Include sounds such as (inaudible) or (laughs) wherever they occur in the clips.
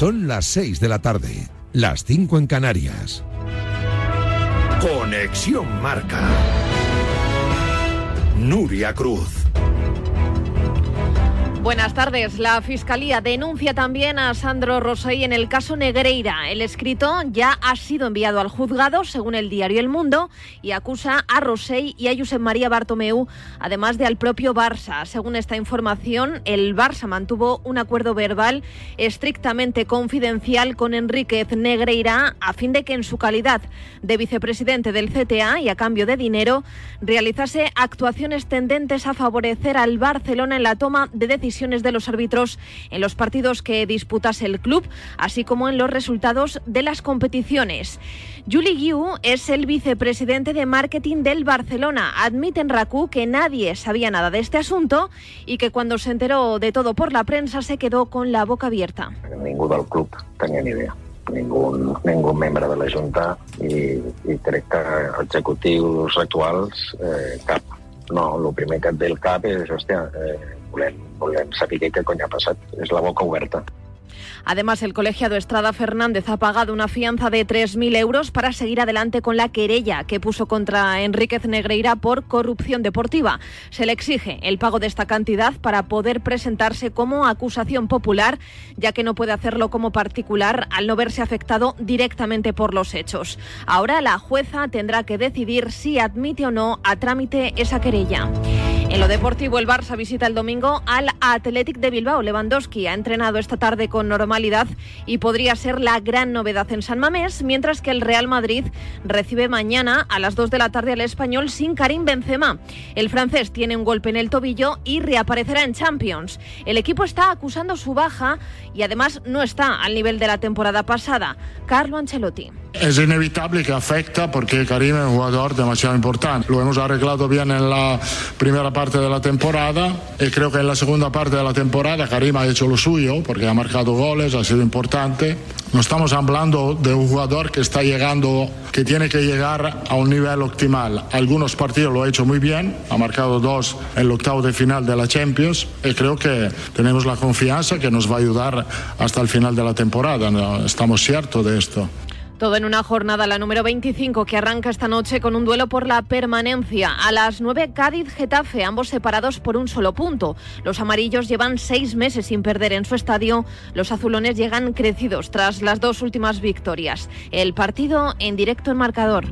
Son las 6 de la tarde, las 5 en Canarias. Conexión Marca. Nuria Cruz. Buenas tardes. La Fiscalía denuncia también a Sandro Rosell en el caso Negreira. El escrito ya ha sido enviado al juzgado, según el diario El Mundo, y acusa a Rosell y a Josep María Bartomeu, además de al propio Barça. Según esta información, el Barça mantuvo un acuerdo verbal estrictamente confidencial con Enríquez Negreira a fin de que en su calidad de vicepresidente del CTA y a cambio de dinero realizase actuaciones tendentes a favorecer al Barcelona en la toma de decisiones de los árbitros en los partidos que disputase el club, así como en los resultados de las competiciones. Juli Guiu es el vicepresidente de marketing del Barcelona. Admite en RACU que nadie sabía nada de este asunto y que cuando se enteró de todo por la prensa se quedó con la boca abierta. Ningú del club tenia ni idea. Ningú, ningú membre de la Junta i, i crec que cap. No, el primer que et ve el cap és, hòstia, eh, volem, volem saber què cony ha passat. És la boca oberta. Además, el colegiado Estrada Fernández ha pagado una fianza de 3.000 euros para seguir adelante con la querella que puso contra Enríquez Negreira por corrupción deportiva. Se le exige el pago de esta cantidad para poder presentarse como acusación popular, ya que no puede hacerlo como particular al no verse afectado directamente por los hechos. Ahora la jueza tendrá que decidir si admite o no a trámite esa querella. En lo deportivo, el Barça visita el domingo al Athletic de Bilbao. Lewandowski ha entrenado esta tarde con normalidad y podría ser la gran novedad en San Mamés, mientras que el Real Madrid recibe mañana a las 2 de la tarde al español sin Karim Benzema. El francés tiene un golpe en el tobillo y reaparecerá en Champions. El equipo está acusando su baja y además no está al nivel de la temporada pasada. Carlo Ancelotti. Es inevitable que afecta porque Karim es un jugador demasiado importante. Lo hemos arreglado bien en la primera parte de la temporada y creo que en la segunda parte de la temporada Karim ha hecho lo suyo porque ha marcado goles, ha sido importante. No estamos hablando de un jugador que está llegando, que tiene que llegar a un nivel optimal. Algunos partidos lo ha hecho muy bien, ha marcado dos en el octavo de final de la Champions y creo que tenemos la confianza que nos va a ayudar hasta el final de la temporada. Estamos ciertos de esto. Todo en una jornada, la número 25, que arranca esta noche con un duelo por la permanencia. A las 9, Cádiz-Getafe, ambos separados por un solo punto. Los amarillos llevan seis meses sin perder en su estadio. Los azulones llegan crecidos tras las dos últimas victorias. El partido en directo en marcador.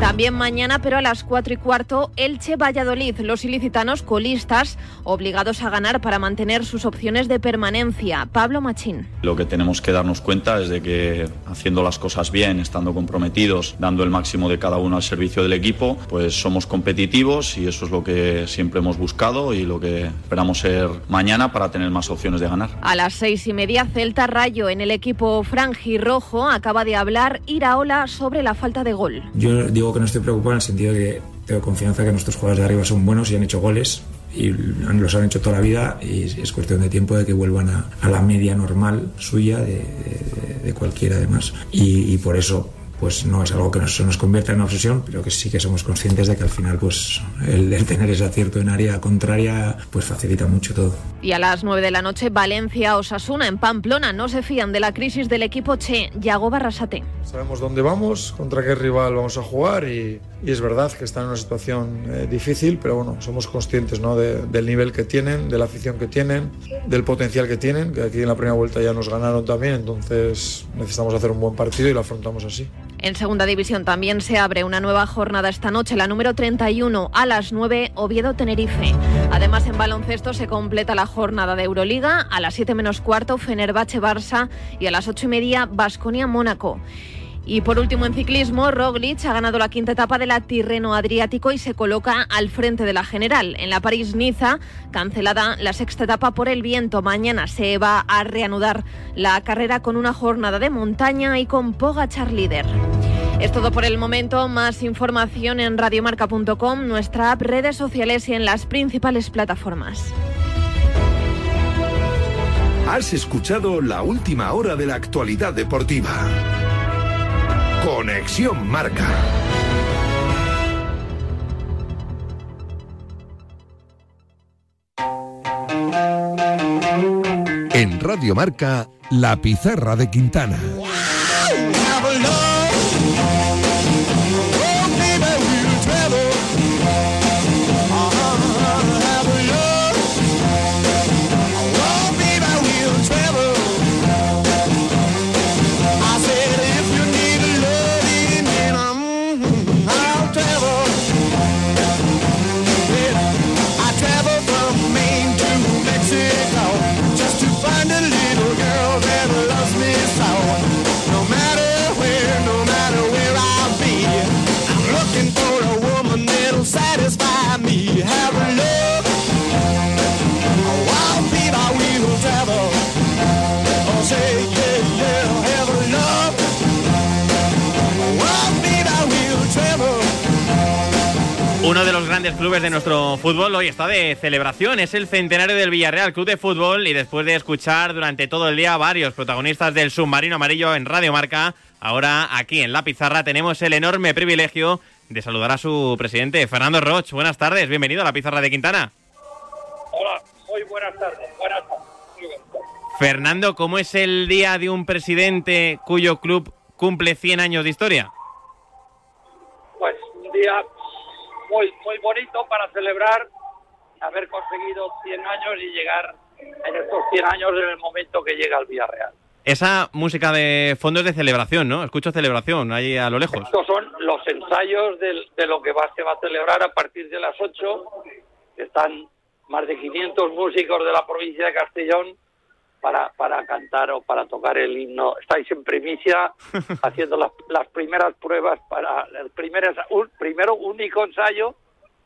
También mañana, pero a las 4 y cuarto, Elche-Valladolid. Los ilicitanos colistas, obligados a ganar para mantener sus opciones de permanencia. Pablo Machín. Lo que tenemos que darnos cuenta es de que haciendo las cosas bien, estando comprometidos, dando el máximo de cada uno al servicio del equipo, pues somos competitivos y eso es lo que siempre hemos buscado y lo que esperamos ser mañana para tener más opciones de ganar. A las seis y media, Celta Rayo en el equipo franjirrojo acaba de hablar Iraola sobre la falta de gol. Yo digo que no estoy preocupado en el sentido de que tengo confianza que nuestros jugadores de arriba son buenos y han hecho goles y los han hecho toda la vida y es cuestión de tiempo de que vuelvan a, a la media normal suya de, de, de cualquiera además y, y por eso pues no es algo que nos, nos convierta en una obsesión, pero que sí que somos conscientes de que al final pues el, el, tener ese acierto en área contraria pues facilita mucho todo. Y a las 9 de la noche Valencia-Osasuna en Pamplona no se fían de la crisis del equipo Che, Yago Barrasate. Sabemos dónde vamos, contra qué rival vamos a jugar y, y es verdad que están en una situación eh, difícil, pero bueno, somos conscientes ¿no? de, del nivel que tienen, de la afición que tienen, del potencial que tienen, que aquí en la primera vuelta ya nos ganaron también, entonces necesitamos hacer un buen partido y lo afrontamos así. En segunda división también se abre una nueva jornada esta noche, la número 31 a las 9, Oviedo-Tenerife. Además, en baloncesto se completa la jornada de Euroliga, a las 7 menos cuarto, Fenerbahce-Barça y a las 8 y media, Basconia-Mónaco. Y por último, en ciclismo, Roglic ha ganado la quinta etapa de la Tirreno Adriático y se coloca al frente de la general. En la París-Niza, cancelada la sexta etapa por el viento. Mañana se va a reanudar la carrera con una jornada de montaña y con Pogachar líder. Es todo por el momento. Más información en radiomarca.com, nuestra app, redes sociales y en las principales plataformas. Has escuchado la última hora de la actualidad deportiva. Conexión Marca. En Radio Marca, La Pizarra de Quintana. Grandes clubes de nuestro fútbol hoy está de celebración. Es el centenario del Villarreal Club de Fútbol y después de escuchar durante todo el día varios protagonistas del submarino amarillo en Radio Marca, ahora aquí en la pizarra tenemos el enorme privilegio de saludar a su presidente, Fernando Roch. Buenas tardes, bienvenido a la pizarra de Quintana. Hola, muy buenas tardes. Buenas tardes. Fernando, ¿cómo es el día de un presidente cuyo club cumple 100 años de historia? Pues un día muy, muy bonito para celebrar haber conseguido 100 años y llegar en estos 100 años en el momento que llega al Villarreal. Esa música de fondo es de celebración, ¿no? Escucho celebración ahí a lo lejos. Estos son los ensayos del- de, lo que va, se va a celebrar a partir de las 8. Están más de 500 músicos de la provincia de Castellón para, para cantar o para tocar el himno. Estáis en primicia (laughs) haciendo las, las primeras pruebas para el primer, un, primero único ensayo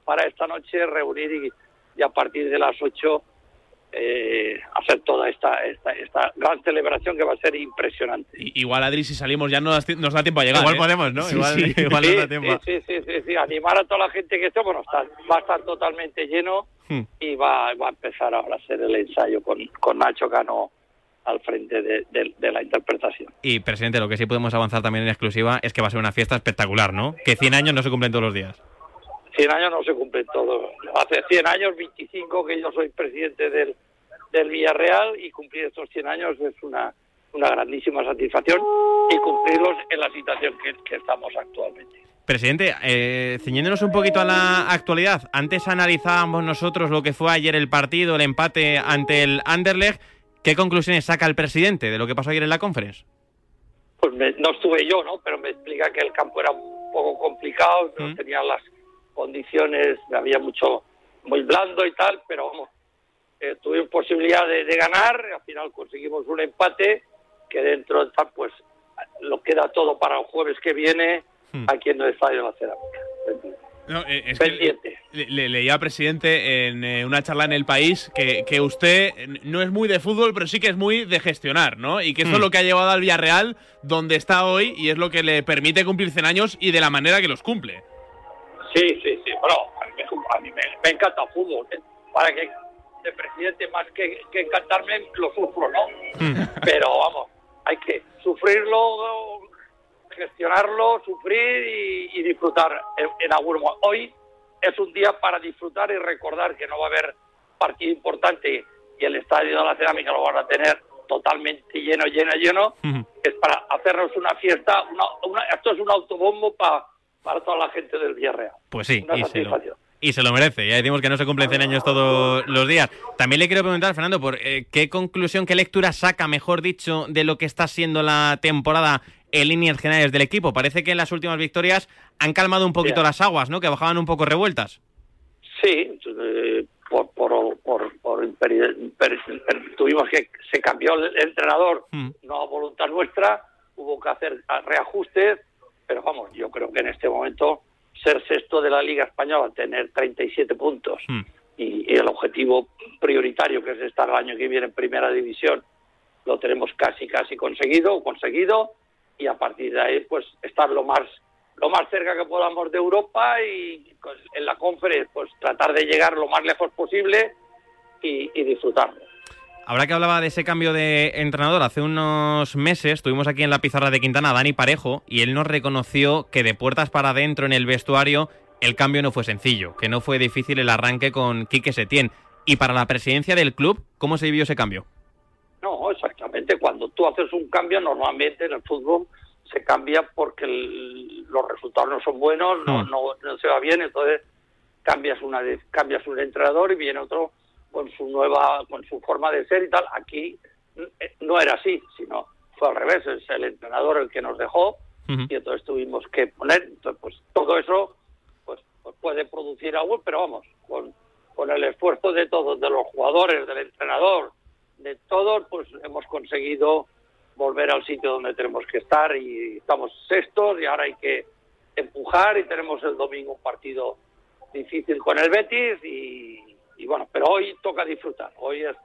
para esta noche reunir y, y a partir de las 8 eh, hacer toda esta, esta, esta gran celebración que va a ser impresionante. Igual, Adri, si salimos ya nos, nos da tiempo a llegar. Igual ¿eh? podemos, ¿no? Sí, igual sí. (laughs) igual sí, nos da tiempo. sí, sí, sí, sí, sí, animar a toda la gente que esté, bueno, está, va a estar totalmente lleno Hmm. y va, va a empezar ahora a hacer el ensayo con, con Nacho Cano al frente de, de- de la interpretación. Y, presidente, lo que sí podemos avanzar también en exclusiva es que va a ser una fiesta espectacular, ¿no? Que 100 años no se cumplen todos los días. 100 años no se cumplen todos. Hace 100 años, 25 que yo soy presidente del, del Villarreal y cumplir estos 100 años es una, una grandísima satisfacción y cumplirlos en la situación que, que estamos actualmente. Presidente, eh, ciñéndonos un poquito a la actualidad, antes analizábamos nosotros lo que fue ayer el partido, el empate ante el Anderlecht. ¿Qué conclusiones saca el presidente de lo que pasó ayer en la conference? pues me- no estuve yo, ¿no? Pero me explica que el campo era un poco complicado, no Mm. tenía las condiciones, había mucho, muy blando y tal, pero vamos, eh, tuvimos posibilidad de, de ganar, al final conseguimos un empate que dentro de tal, pues lo queda todo para el jueves que viene Mm. aquí en el Estadio de la Cerámica. No, eh, es que Pendiente. le, le- leía, presidente, en eh, una charla en El País que, que usted no es muy de fútbol, pero sí que es muy de gestionar, ¿no? Y que eso Mm. es lo que ha llevado al Villarreal donde está hoy y es lo que le permite cumplir 100 años y de la manera que los cumple. Sí, sí, sí. Bueno, a mí, me- a mí me, me encanta el fútbol. ¿eh? Para que de presidente más que, que encantarme lo sufro, ¿no? (laughs) Pero vamos, hay que sufrirlo, gestionarlo, sufrir y, y disfrutar en, en algún. Hoy es un día para disfrutar y recordar que no va a haber partido importante y el estadio de la cerámica lo van a tener totalmente lleno, lleno, lleno. Es para hacernos una fiesta. Una, una- esto es un autobombo pa- para toda la gente del Villarreal. Pues sí, Una y se, lo, satisfacción. y se lo merece. Ya decimos que no se cumplen 100 años todos los días. También le quiero preguntar, Fernando, por eh, qué conclusión, qué lectura saca, mejor dicho, de lo que está siendo la temporada en líneas generales del equipo. Parece que en las últimas victorias han calmado un poquito las aguas, ¿no? Que bajaban un poco revueltas. Sí, eh, por, por, por, por tuvimos que se cambió el entrenador, Mm. no a voluntad nuestra, hubo que hacer reajustes, pero vamos, yo creo que en este momento ser sexto de la Liga Española, tener 37 puntos Mm. y, y el objetivo prioritario que es estar el año que viene en Primera División, lo tenemos casi casi conseguido, conseguido y a partir de ahí pues estar lo más lo más cerca que podamos de Europa y pues, en la conferencia pues tratar de llegar lo más lejos posible y, y disfrutarlo. Ahora que hablaba de ese cambio de entrenador, hace unos meses tuvimos aquí en la pizarra de Quintana a Dani Parejo y él nos reconoció que de puertas para adentro en el vestuario el cambio no fue sencillo, que no fue difícil el arranque con Quique Setién. Y para la presidencia del club, ¿cómo se vivió ese cambio? No, exactamente. Cuando tú haces un cambio, normalmente en el fútbol se cambia porque los resultados no son buenos, no, no, no, se va bien, entonces cambias una cambias un entrenador y viene otro con su nueva con su forma de ser y tal. Aquí eh, no era así, sino fue al revés, es el entrenador el que nos dejó y entonces tuvimos que poner, entonces pues todo eso pues, pues puede producir algo, pero vamos, con, con el esfuerzo de todos, de los jugadores, del entrenador, de todos, pues hemos conseguido volver al sitio donde tenemos que estar y estamos sextos y ahora hay que empujar y tenemos el domingo un partido difícil con el Betis y, y bueno, pero hoy toca disfrutar, hoy es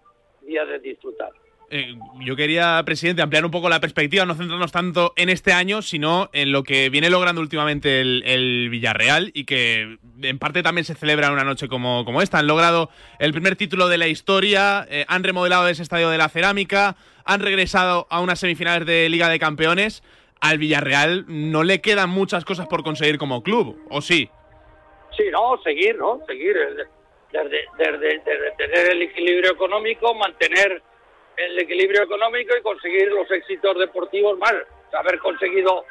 día de disfrutar. Eh, yo quería, presidente, ampliar un poco la perspectiva, no centrarnos tanto en este año, sino en lo que viene logrando últimamente el, Villarreal y que en parte también se celebra en una noche como, como esta. Han logrado el primer título de la historia, eh, han remodelado ese estadio de la cerámica, han regresado a unas semifinales de Liga de Campeones. Al Villarreal no le quedan muchas cosas por conseguir como club, ¿o sí? Sí, no, seguir, ¿no? Seguir. Desde, tener el equilibrio económico, mantener el equilibrio económico y conseguir los éxitos deportivos más. Haber conseguido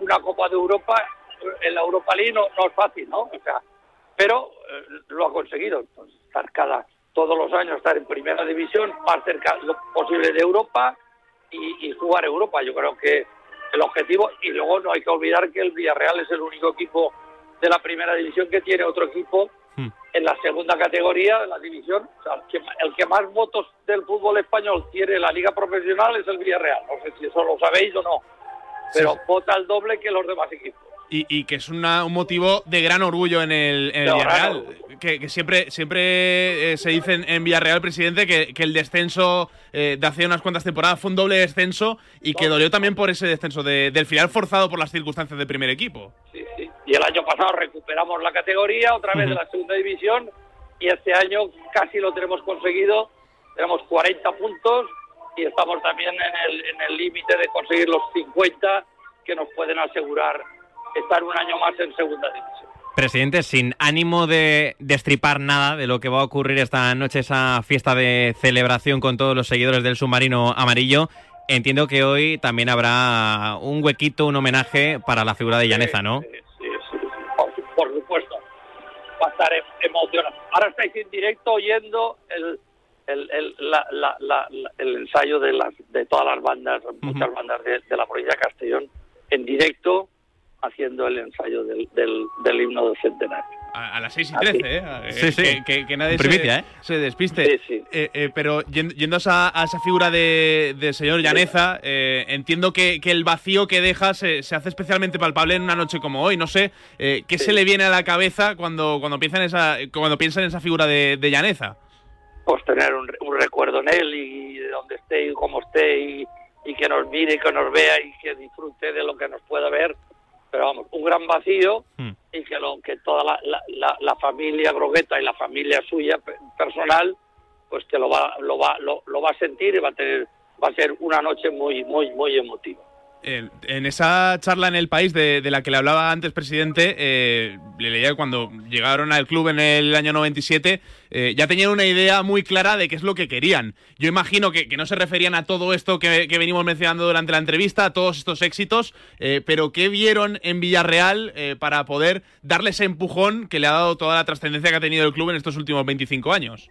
una Copa de Europa en la Europa League no, es fácil, ¿no? O sea, pero eh, lo ha conseguido. estar cada todos los años estar en primera división, más cerca lo posible de Europa y jugar Europa. Yo creo que el objetivo y luego no hay que olvidar que el Villarreal es el único equipo de la primera división que tiene otro equipo Hmm. en la segunda categoría de la división. el, que, más votos del fútbol español tiene la liga profesional es el Villarreal. No sé si eso lo sabéis o no, pero vota el doble que los demás equipos. Y, que es un motivo de gran orgullo en el, Villarreal. Que, siempre, siempre eh, se dice en, Villarreal, presidente, que, el descenso eh, de hace unas cuantas temporadas fue un doble descenso y que dolió también por ese descenso del final forzado por las circunstancias del primer equipo. Sí, sí. Y el año pasado recuperamos la categoría otra vez de la segunda división y este año casi lo tenemos conseguido. Tenemos 40 puntos y estamos también en el límite de conseguir los 50 que nos pueden asegurar estar un año más en segunda división. Presidente, sin ánimo de destripar nada de lo que va a ocurrir esta noche, esa fiesta de celebración con todos los seguidores del submarino amarillo, entiendo que hoy también habrá un huequito, un homenaje para la figura de Llaneza, ¿no? Sí, sí, sí, por, supuesto. Va a estar em, emocionante. Ahora estáis en directo oyendo el, el, el, ensayo de, las, de todas las bandas, muchas bandas de, de la provincia de Castellón, en directo haciendo el ensayo del, del, himno del centenario. A, las 6 y 13, ¿eh? Sí, sí. Que, nadie se, ¿eh? se, despiste. Sí, eh, eh, pero yendo a, esa figura de, del señor Llaneza, eh, entiendo que, que, el vacío que deja se, se, hace especialmente palpable en una noche como hoy. No sé, ¿qué se le viene a la cabeza cuando, cuando, piensa, en esa, cuando piensa en esa figura de, de Llaneza? Pues tener un, un, recuerdo en él y de donde esté y cómo esté y, y que nos mire y que nos vea y que disfrute de lo que nos pueda ver pero vamos, un gran vacío hmm. y que, lo, que toda la, la, familia Grogueta y la familia suya personal, pues que lo va, lo va, lo, lo va a sentir y va a tener, va a ser una noche muy, muy, muy emotiva en esa charla en el país de, la que le hablaba antes, presidente, eh, le leía que cuando llegaron al club en el año 97 eh, ya tenían una idea muy clara de qué es lo que querían. Yo imagino que, no se referían a todo esto que, venimos mencionando durante la entrevista, a todos estos éxitos, eh, pero ¿qué vieron en Villarreal para poder darle ese empujón que le ha dado toda la trascendencia que ha tenido el club en estos últimos 25 años?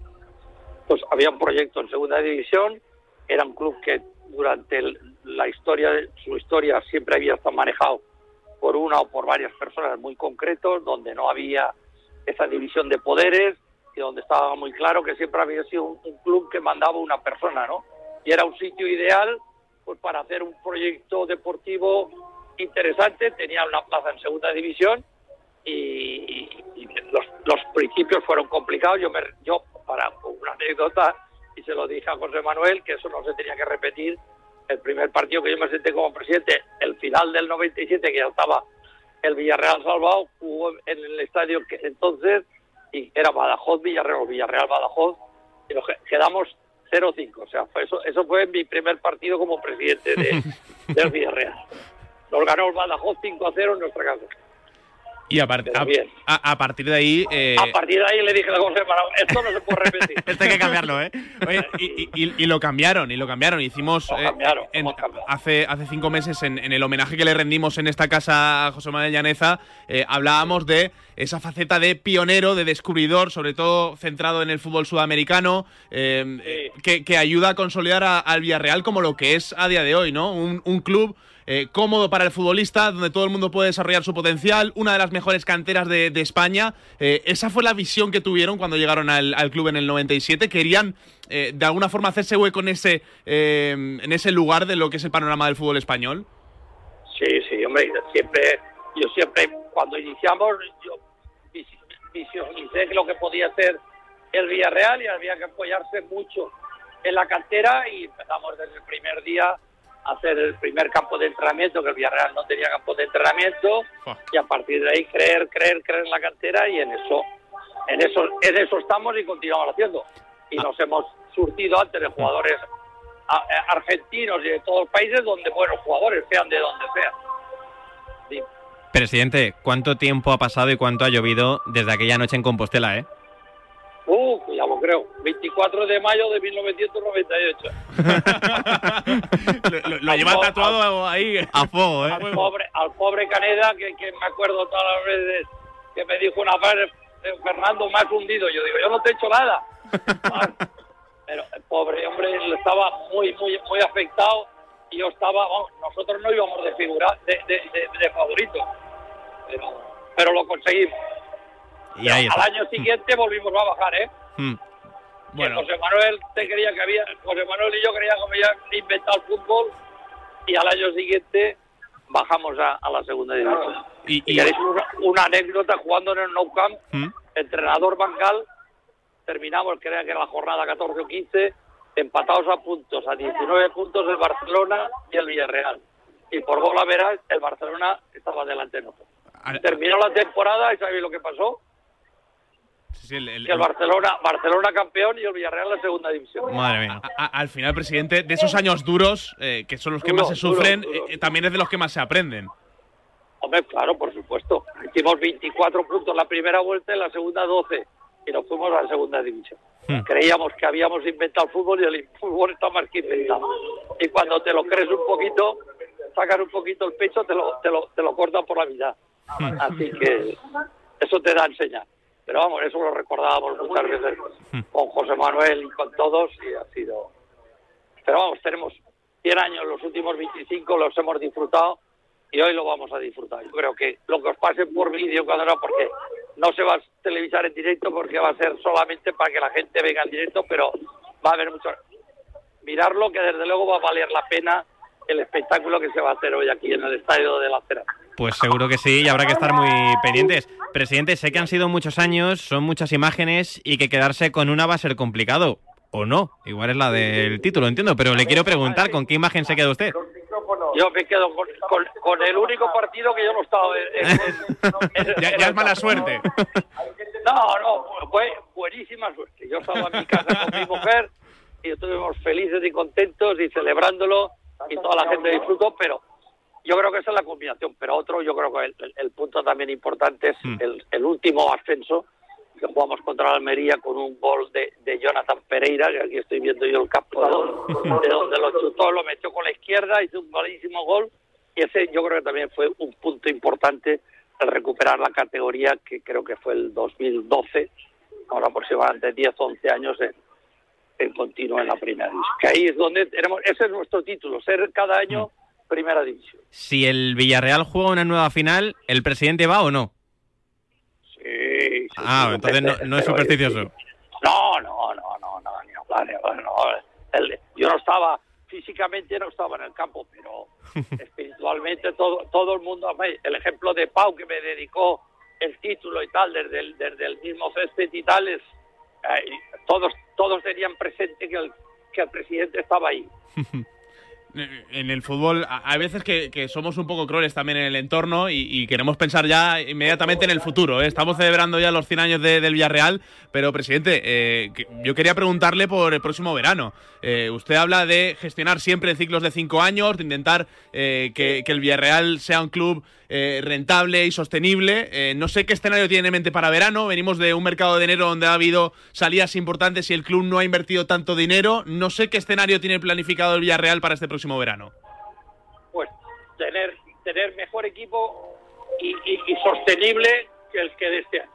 Pues había un proyecto en segunda división, era un club que durante la historia, su historia siempre había estado manejado por una o por varias personas muy concretos, donde no había esa división de poderes y donde estaba muy claro que siempre había sido un, club que mandaba una persona, ¿no? Y era un sitio ideal pues para hacer un proyecto deportivo interesante, tenía una plaza en segunda división y, los, los, principios fueron complicados. Yo, me, yo para una anécdota, y se lo dije a José Manuel, que eso no se tenía que repetir. El primer partido que yo me senté como presidente, el final del 97, que ya estaba el Villarreal salvado, jugó en el estadio que entonces, y era Badajoz, Villarreal, Villarreal, Badajoz, y nos quedamos 0-5. O sea, eso, eso fue mi primer partido como presidente de, (laughs) del Villarreal. Nos ganó el Badajoz 5-0 en nuestra casa. Y a, part- a- bien. a- a partir de ahí... eh, A partir de ahí le dije a José Manuel, esto no se puede repetir. (laughs) Esto hay que cambiarlo, ¿eh? Oye, y, y- y- y lo cambiaron, y lo cambiaron. Hicimos Lo eh, cambiaron, en- hace, hace cinco meses en, en el homenaje que le rendimos en esta casa a José Manuel Llaneza, eh, hablábamos de esa faceta de pionero, de descubridor, sobre todo centrado en el fútbol sudamericano, que, que ayuda a consolidar al Villarreal como lo que es a día de hoy, ¿no? Un, un club eh, cómodo para el futbolista, donde todo el mundo puede desarrollar su potencial, una de las mejores canteras de, de España. Eh, esa fue la visión que tuvieron cuando llegaron al, al club en el 97. Querían, eh, de alguna forma, hacerse hueco en ese, eh, en ese lugar de lo que es el panorama del fútbol español. Sí, sí, hombre, siempre, yo siempre, cuando iniciamos, yo vis- visualicé lo que podía ser el Villarreal y había que apoyarse mucho en la cantera y empezamos desde el primer día hacer el primer campo de entrenamiento, que el Villarreal no tenía campo de entrenamiento, y a partir de ahí creer, creer, creer en la cantera y en eso, en eso, en eso estamos y continuamos haciendo. Y nos hemos surtido antes de jugadores a- a- argentinos y de todos los países donde buenos jugadores, sean de donde sean. Sí. Presidente, ¿cuánto tiempo ha pasado y cuánto ha llovido desde aquella noche en Compostela, eh? Uh, ya lo creo. 24 de mayo de 1998. (laughs) lo lo- lo lleva tatuado ahí. A fuego, ¿eh? Al pobre, al pobre Caneda, que, que me acuerdo todas las veces que me dijo una vez, eh, Fernando, me has hundido. Yo digo, yo no te he hecho nada. Pero el pobre hombre él estaba muy, muy, muy afectado y yo estaba, vamos, nosotros no íbamos de figura, de, de, de, de favorito. Pero, pero lo conseguimos. Y ahí Al año siguiente volvimos a bajar, ¿eh? Mm. Que Bueno, José Manuel te creía que había, José Manuel y yo creíamos que había inventado el fútbol y al año siguiente bajamos a, a la segunda división. y, Y una, una anécdota jugando en el Nou Camp, Mm. entrenador bancal, terminamos, creo que era la jornada 14 o 15, empatados a puntos, a 19 puntos el Barcelona y el Villarreal. Y por gol a veras, el Barcelona estaba delante de nosotros. Terminó la temporada y ¿sabéis lo que pasó? Sí, sí, el- el- Que el Barcelona, Barcelona campeón y el Villarreal en la segunda división. Madre mía. a- a- al final, presidente, de esos años duros, eh, que son los que Duro, más se sufren, duro. eh, eh, también es de los que más se aprenden. Hombre, claro, por supuesto. Hicimos 24 puntos en la primera vuelta y en la segunda 12. Y nos fuimos a la segunda división. Hmm. Creíamos que habíamos inventado el fútbol y el fútbol está más que inventado. Y cuando te lo crees un poquito, sacan un poquito el pecho, te lo, te lo, te lo cortan por la mitad. Así que eso te da a enseñar. Pero vamos, eso lo recordábamos muchas veces con José Manuel y con todos y ha sido... Pero vamos, tenemos 100 años, los últimos 25 los hemos disfrutado y hoy lo vamos a disfrutar. Yo creo que lo que os pase por vídeo cuando no, porque no se va a televisar en directo porque va a ser solamente para que la gente venga en directo, pero va a haber mucho... Mirarlo que desde luego va a valer la pena el espectáculo que se va a hacer hoy aquí en el Estadio de la Cera. Pues seguro que sí, y habrá que estar muy pendientes. Presidente, sé que han sido muchos años, son muchas imágenes y que quedarse con una va a ser complicado. O no, igual es la del título, entiendo, pero le quiero preguntar, ¿con qué imagen se queda usted? Yo me quedo con, con- con el único partido que yo no estaba en, en- en- en- (laughs) Ya, en ya es mala suerte. (laughs) No, no, fue buenísima suerte. Yo estaba en mi casa con mi mujer y estuvimos felices y contentos y celebrándolo y toda la gente disfrutó, pero yo creo que esa es la combinación. Pero otro, yo creo que el, el- el punto también importante es Hmm. el, el último ascenso que jugamos contra la Almería con un gol de, de Jonathan Pereira, que aquí estoy viendo yo el campo de donde, de donde lo chutó, lo metió con la izquierda, hizo un buenísimo gol y ese yo creo que también fue un punto importante el recuperar la categoría que creo que fue el 2012, ahora aproximadamente 10, 11 años en, en continuo en la primera división. Que ahí es donde tenemos, ese es nuestro título, ser cada año primera división. Si el Villarreal juega una nueva final, ¿el presidente va o no? Sí, sí, Ah, sí, entonces no, no es supersticioso. No, no, no, no, no, ni hablar, ni no. El- yo no estaba, físicamente no estaba en el campo, pero (laughs) espiritualmente todo, todo el mundo, el ejemplo de Pau que me dedicó el título y tal, desde el, desde el mismo césped y tal, es, todos, todos tenían presente que el, que el presidente estaba ahí. (laughs) en el fútbol hay veces que, somos un poco crueles también en el entorno y, queremos pensar ya inmediatamente en el futuro. ¿eh? Estamos celebrando ya los 100 años del Villarreal, pero presidente, eh, yo quería preguntarle por el próximo verano. Eh, usted habla de gestionar siempre ciclos de cinco años, de intentar que, el Villarreal sea un club rentable y sostenible. no sé qué escenario tiene en mente para verano. Venimos de un mercado de enero donde ha habido salidas importantes y el club no ha invertido tanto dinero. No sé qué escenario tiene planificado el Villarreal para este próximo verano? Pues tener, tener mejor equipo y, sostenible que el que de este año.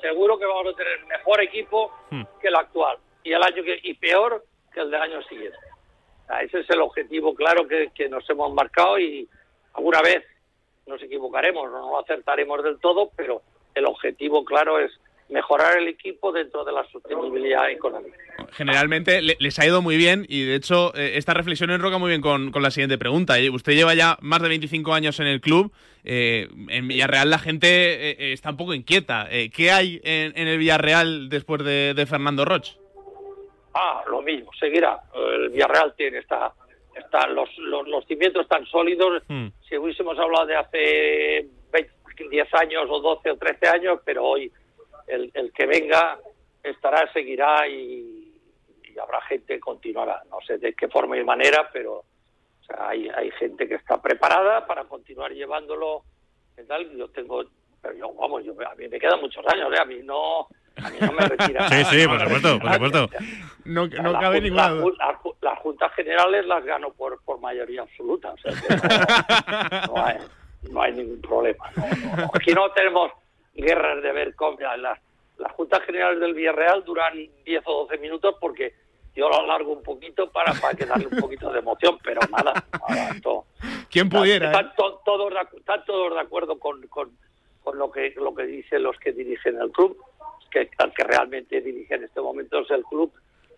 Seguro que vamos a tener mejor equipo hmm. que el actual y el año que, y peor que el del año siguiente. ese es el objetivo claro que, que nos hemos marcado y alguna vez nos equivocaremos, no lo acertaremos del todo, pero el objetivo claro es mejorar el equipo dentro de la sostenibilidad económica. Generalmente les ha ido muy bien y de hecho eh, esta reflexión enroca muy bien con, la siguiente pregunta. Eh, usted lleva ya más de 25 años en el club. Eh, en Villarreal la gente está un poco inquieta. ¿Qué hay en, el Villarreal después de, Fernando Roch? Ah, lo mismo, seguirá. El Villarreal tiene está, está los, los, cimientos tan sólidos. Hmm. Si hubiésemos hablado de hace 10 años o 12 o 13 años, pero hoy el, el que venga estará, seguirá y, habrá gente que continuará. No sé de qué forma y manera, pero hay, hay gente que está preparada para continuar llevándolo. Tal. Yo tengo, pero yo, vamos, yo, a mí me quedan muchos años, ¿eh? a mí no, a mí no me retira. sí, sí, por supuesto, por supuesto. No, no cabe ninguna duda. Las, juntas generales las gano por, por mayoría absoluta, o sea (laughs) no, hay, no hay ningún problema. Aquí no tenemos guerras de ver cómo las, las juntas generales del Villarreal duran 10 o 12 minutos porque yo lo alargo un poquito para, para que darle un poquito de emoción, pero nada, ¿Quién pudiera? Están, eh? todos, están todos de acuerdo con, con, con, lo que lo que dicen los que dirigen el club, que el que realmente dirige en este momento es el club,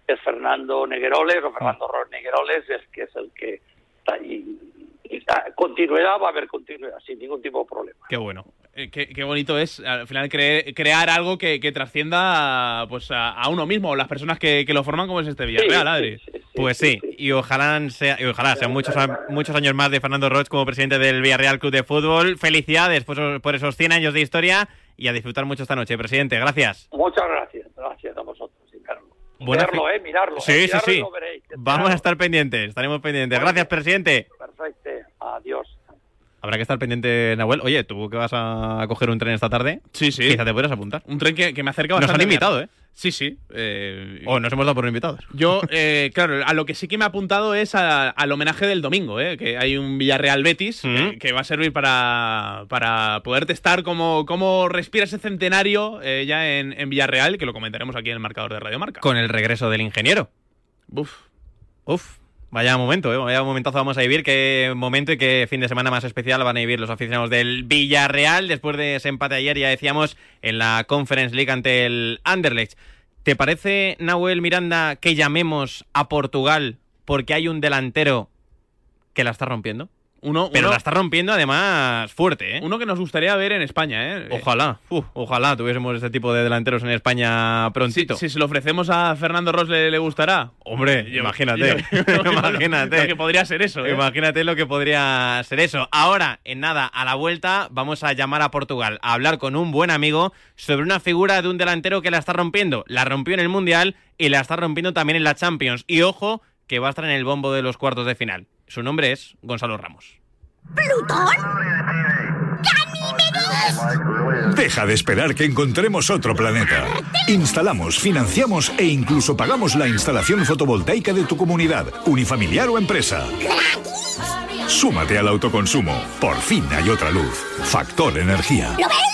es Fernando Negueroles, o Fernando Ros Negueroles, es que es el que está ahí. Y, continuidad va a haber continuidad, sin ningún tipo de problema. Qué bueno. Eh, qué, bonito es al final crear algo que, trascienda pues a, uno mismo o las personas que, lo forman como es este Villarreal, Adri. pues sí, y ojalá sea, y ojalá sean muchos, muchos años más de Fernando Roch como presidente del Villarreal Club de Fútbol. Felicidades por, por esos 100 años de historia y a disfrutar mucho esta noche, presidente. Gracias. Muchas gracias, gracias a vosotros, Mirarlo, eh, mirarlo. Sí, sí, sí. Vamos a estar pendientes, estaremos pendientes. Gracias, presidente. Perfecto, adiós. Habrá que estar pendiente, Nahuel. Oye, ¿tú que vas a coger un tren esta tarde? Sí, sí. Quizá te puedas apuntar. Un tren que, me acerca bastante. Nos han invitado, ¿eh? Sí, sí. Eh, o nos hemos dado por invitados. Yo, eh, claro, a lo que sí que me he apuntado es al homenaje del domingo, ¿eh? que hay un Villarreal Betis que, va a servir para, para poder testar cómo, cómo respira ese centenario eh, ya en, en Villarreal, que lo comentaremos aquí en el marcador de Radio Marca. Con el regreso del ingeniero. Uf. Uf. Vaya momento, ¿eh? vaya momentazo vamos a vivir. Qué momento y qué fin de semana más especial van a vivir los aficionados del Villarreal después de ese empate ayer, ya decíamos, en la Conference League ante el Anderlecht. ¿Te parece, Nahuel Miranda, que llamemos a Portugal porque hay un delantero que la está rompiendo? Uno, Pero la está rompiendo además fuerte, ¿eh? Uno que nos gustaría ver en España, ¿eh? Ojalá, ojalá tuviésemos este tipo de delanteros en España prontito. Si, se lo ofrecemos a Fernando Ross, ¿le, gustará? Hombre, imagínate. (laughs) imagínate. Lo que podría ser eso, ¿eh? Imagínate lo que podría ser eso. Ahora, en nada, a la vuelta, vamos a llamar a Portugal a hablar con un buen amigo sobre una figura de un delantero que la está rompiendo. La rompió en el Mundial y la está rompiendo también en la Champions. Y ojo, que va a estar en el bombo de los cuartos de final. Su nombre es Gonzalo Ramos. ¿Plutón? Deja de esperar que encontremos otro planeta. Instalamos, financiamos e incluso pagamos la instalación fotovoltaica de tu comunidad, unifamiliar o empresa. Súmate al autoconsumo. Por fin hay otra luz. Factor Energía. ¿Lo ves?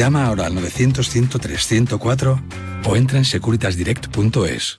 Llama ahora al 900-103-104 o entra en securitasdirect.es.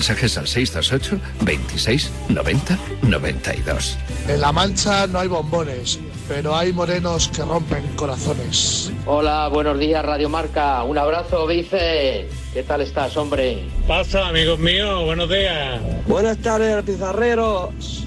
Mensajes al 628 26 90 92. En La Mancha no hay bombones, pero hay morenos que rompen corazones. Hola, buenos días, Radio Marca. Un abrazo, Vice. ¿Qué tal estás, hombre? Pasa, amigos míos, buenos días. Buenas tardes, pizarreros.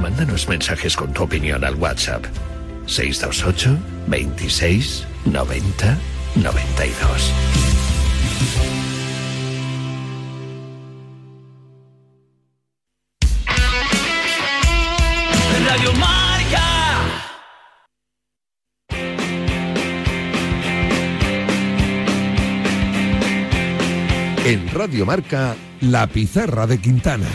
Mándanos mensajes con tu opinión al WhatsApp 628 26 90 92. Radio Marca. En Radio Marca, La Pizarra de Quintana.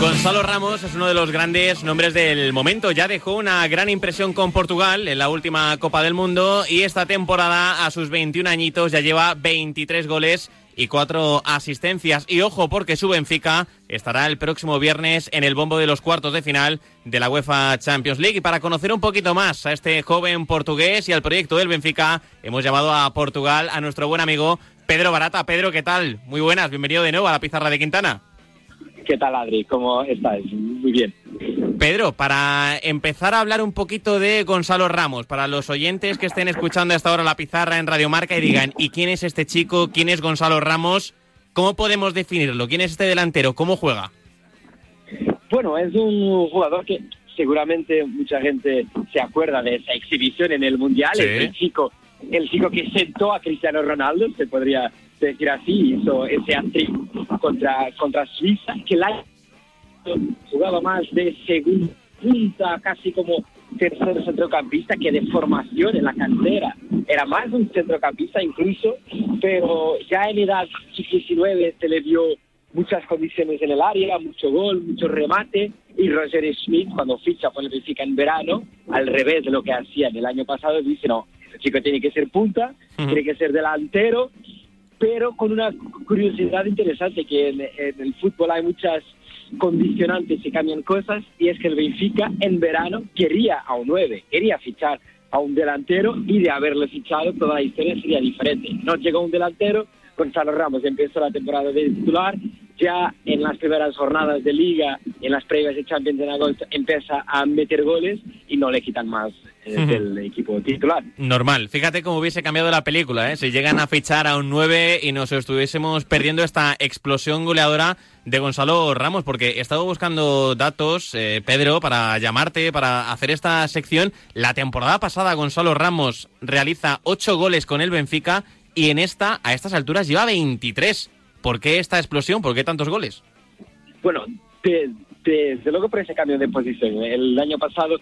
Gonzalo Ramos es uno de los grandes nombres del momento. Ya dejó una gran impresión con Portugal en la última Copa del Mundo y esta temporada a sus 21 añitos ya lleva 23 goles y 4 asistencias. Y ojo porque su Benfica estará el próximo viernes en el bombo de los cuartos de final de la UEFA Champions League. Y para conocer un poquito más a este joven portugués y al proyecto del Benfica, hemos llamado a Portugal a nuestro buen amigo Pedro Barata. Pedro, ¿qué tal? Muy buenas, bienvenido de nuevo a la pizarra de Quintana. ¿Qué tal, Adri? ¿Cómo estás? Muy bien. Pedro, para empezar a hablar un poquito de Gonzalo Ramos, para los oyentes que estén escuchando hasta ahora la pizarra en Radio Marca y digan, ¿y quién es este chico? ¿Quién es Gonzalo Ramos? ¿Cómo podemos definirlo? ¿Quién es este delantero? ¿Cómo juega? Bueno, es un jugador que seguramente mucha gente se acuerda de esa exhibición en el Mundial. Sí. Es el chico, el chico que sentó a Cristiano Ronaldo, se podría decir así, hizo ese hat-trick contra, contra Suiza, que la jugaba más de segunda punta, casi como tercer centrocampista que de formación en la cantera. Era más un centrocampista incluso, pero ya en edad 19 se le vio muchas condiciones en el área, mucho gol, mucho remate, y Roger Schmidt cuando ficha por el Benfica en verano, al revés de lo que hacía en el año pasado, dice no, el chico tiene que ser punta, tiene que ser delantero, pero con una curiosidad interesante que en, en el fútbol hay muchas condicionantes y cambian cosas y es que el Benfica en verano quería a un 9, quería fichar a un delantero y de haberle fichado toda la historia sería diferente. No llegó un delantero, Gonzalo Ramos empezó la temporada de titular, ya en las primeras jornadas de liga, en las previas de Champions en agosto, empieza a meter goles y no le quitan más eh, Ujú. del equipo titular. Normal. Fíjate cómo hubiese cambiado la película, ¿eh? Si llegan a fichar a un 9 y nos estuviésemos perdiendo esta explosión goleadora de Gonzalo Ramos, porque he estado buscando datos, eh, Pedro, para llamarte, para hacer esta sección. La temporada pasada Gonzalo Ramos realiza 8 goles con el Benfica y en esta, a estas alturas, lleva 23. ¿Por qué esta explosión? ¿Por qué tantos goles? Bueno, Desde luego por ese cambio de posición. El año pasado,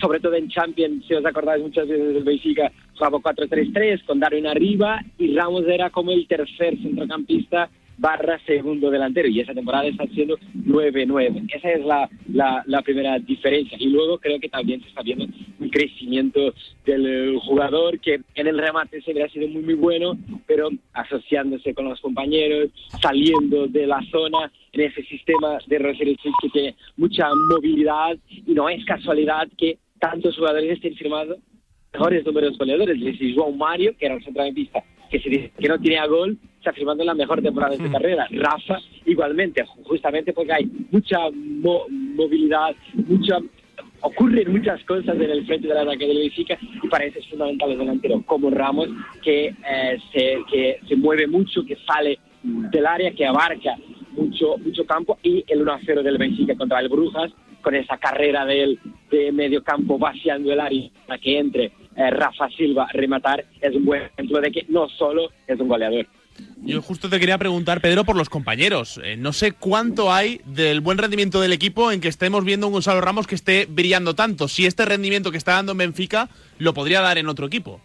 sobre todo en Champions, si os acordáis muchas veces del Benfica, jugaba 4-3-3 con Darwin arriba y Ramos era como el tercer centrocampista barra segundo delantero y esa temporada está siendo 9-9. Esa es la, la, la, primera diferencia. Y luego creo que también se está viendo un crecimiento del eh, jugador que en el remate siempre ha sido muy muy bueno, pero asociándose con los compañeros, saliendo de la zona en ese sistema de Roger que tiene mucha movilidad y no es casualidad que tantos jugadores estén firmados mejores números goleadores. Es João Mario, que era un centrocampista que, se dice que no tiene a gol, está firmando la mejor temporada de su mm. carrera. Rafa, igualmente, justamente porque hay mucha movilidad, mucha ocurren muchas cosas en el frente de la ataque del Benfica y para eso es fundamental el delantero como Ramos que, eh, se, que se mueve mucho, que sale del área, que abarca mucho, mucho campo y el 1-0 del Benfica contra el Brujas con esa carrera de él de medio campo vaciando el área para que entre eh, Rafa Silva rematar es un buen ejemplo de que no solo es un goleador. Yo justo te quería preguntar, Pedro, por los compañeros. Eh, no sé cuánto hay del buen rendimiento del equipo en que estemos viendo un Gonzalo Ramos que esté brillando tanto. Si este rendimiento que está dando en Benfica lo podría dar en otro equipo.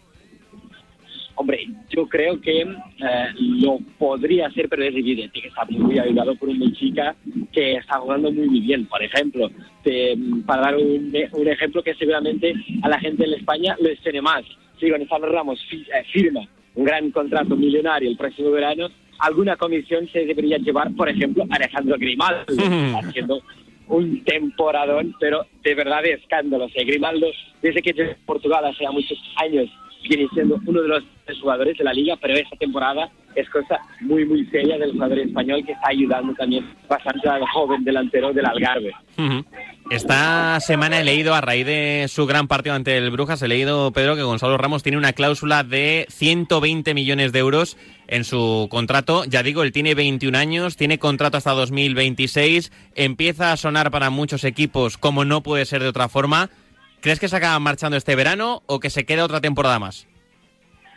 Hombre, yo creo que eh, lo podría hacer, pero es evidente que está muy ayudado por un Benfica que está jugando muy, bien. Por ejemplo, para dar un, ejemplo que seguramente a la gente en España le suene más. Si Gonzalo Ramos eh, firma un gran contrato millonario el próximo verano, alguna comisión se debería llevar, por ejemplo, a Alejandro Grimaldo, (laughs) haciendo un temporadón, pero de verdad de escándalo. O Grimaldo, desde que llegó a Portugal hace ya muchos años, viene siendo uno de los jugadores de la liga, pero esta temporada es cosa muy, muy seria del jugador español que está ayudando también bastante al joven delantero del Algarve. Esta semana he leído, a raíz de su gran partido ante el Brujas, he leído, Pedro, que Gonzalo Ramos tiene una cláusula de 120 millones de euros en su contrato. Ya digo, él tiene 21 años, tiene contrato hasta 2026, empieza a sonar para muchos equipos como no puede ser de otra forma. ¿Crees que se acaba marchando este verano o que se queda otra temporada más?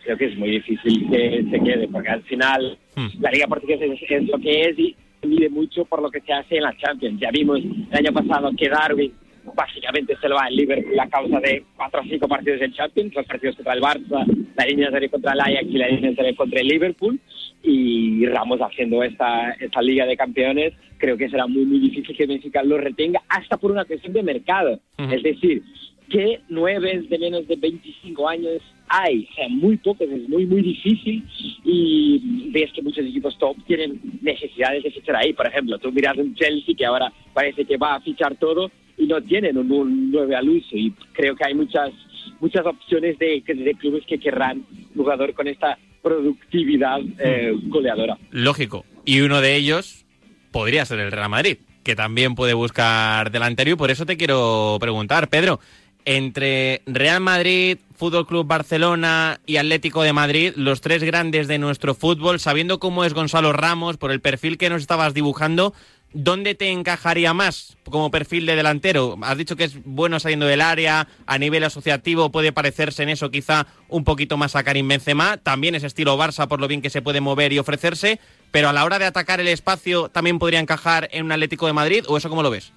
Creo que es muy difícil que se quede, porque al final hmm. la Liga Portuguesa es, lo que es y mide mucho por lo que se hace en la Champions. Ya vimos el año pasado que Darwin básicamente se lo va al Liverpool a causa de cuatro o cinco partidos en Champions, los partidos contra el Barça, la línea de contra el Ajax y la línea de contra el Liverpool, y Ramos haciendo esta, esta Liga de Campeones, creo que será muy, muy difícil que Benfica lo retenga, hasta por una cuestión de mercado. Es decir, que nueve de menos de 25 años hay, o sea, muy pocos, es muy, muy difícil y ves que muchos equipos top tienen necesidades de fichar ahí. Por ejemplo, tú miras un Chelsea que ahora parece que va a fichar todo y no tienen un, un 9 al uso y creo que hay muchas muchas opciones de, de clubes que querrán jugador con esta productividad eh, goleadora. Lógico. Y uno de ellos podría ser el Real Madrid, que también puede buscar delantero y por eso te quiero preguntar, Pedro, entre Real Madrid, Fútbol Club Barcelona y Atlético de Madrid, los tres grandes de nuestro fútbol, sabiendo cómo es Gonzalo Ramos, por el perfil que nos estabas dibujando, ¿dónde te encajaría más como perfil de delantero? Has dicho que es bueno saliendo del área, a nivel asociativo puede parecerse en eso quizá un poquito más a Karim Benzema, también es estilo Barça por lo bien que se puede mover y ofrecerse, pero a la hora de atacar el espacio también podría encajar en un Atlético de Madrid o eso cómo lo ves?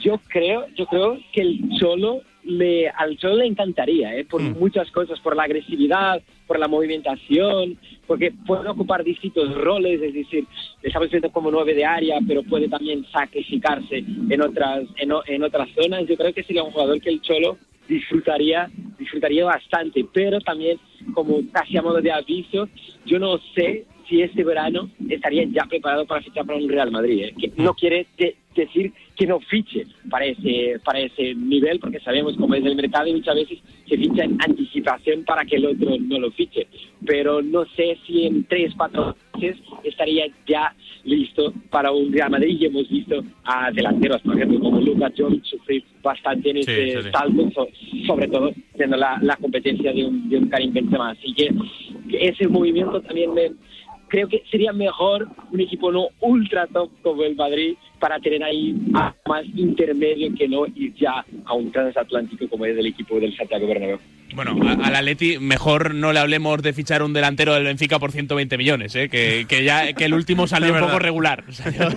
Yo creo, yo creo que el Cholo le, al Cholo le encantaría, ¿eh? por mm. muchas cosas, por la agresividad, por la movimentación, porque puede ocupar distintos roles, es decir, estamos viendo como nueve de área, pero puede también sacrificarse en otras, en, en otras zonas. Yo creo que sería un jugador que el Cholo disfrutaría, disfrutaría bastante, pero también como casi a modo de aviso, yo no sé si este verano estaría ya preparado para fichar para un Real Madrid, ¿eh? que no quiere decir que no fiche para ese, para ese nivel, porque sabemos cómo es el mercado y muchas veces se ficha en anticipación para que el otro no lo fiche. Pero no sé si en tres, cuatro meses estaría ya listo para un Real Madrid y hemos visto a delanteros, por ejemplo, como Lucas Jones sufrir bastante en ese salto, sobre todo siendo la, la competencia de un, de un Karim Benzema. Así que ese movimiento también me creo que sería mejor un equipo no ultra top como el Madrid para tener ahí más intermedio que no ir ya a un transatlántico como es el equipo del Santiago Bernabéu. Bueno, a- al Atleti mejor no le hablemos de fichar un delantero del Benfica por 120 millones, ¿eh? que, que ya que el último (laughs) salió un poco regular. (laughs) Salió-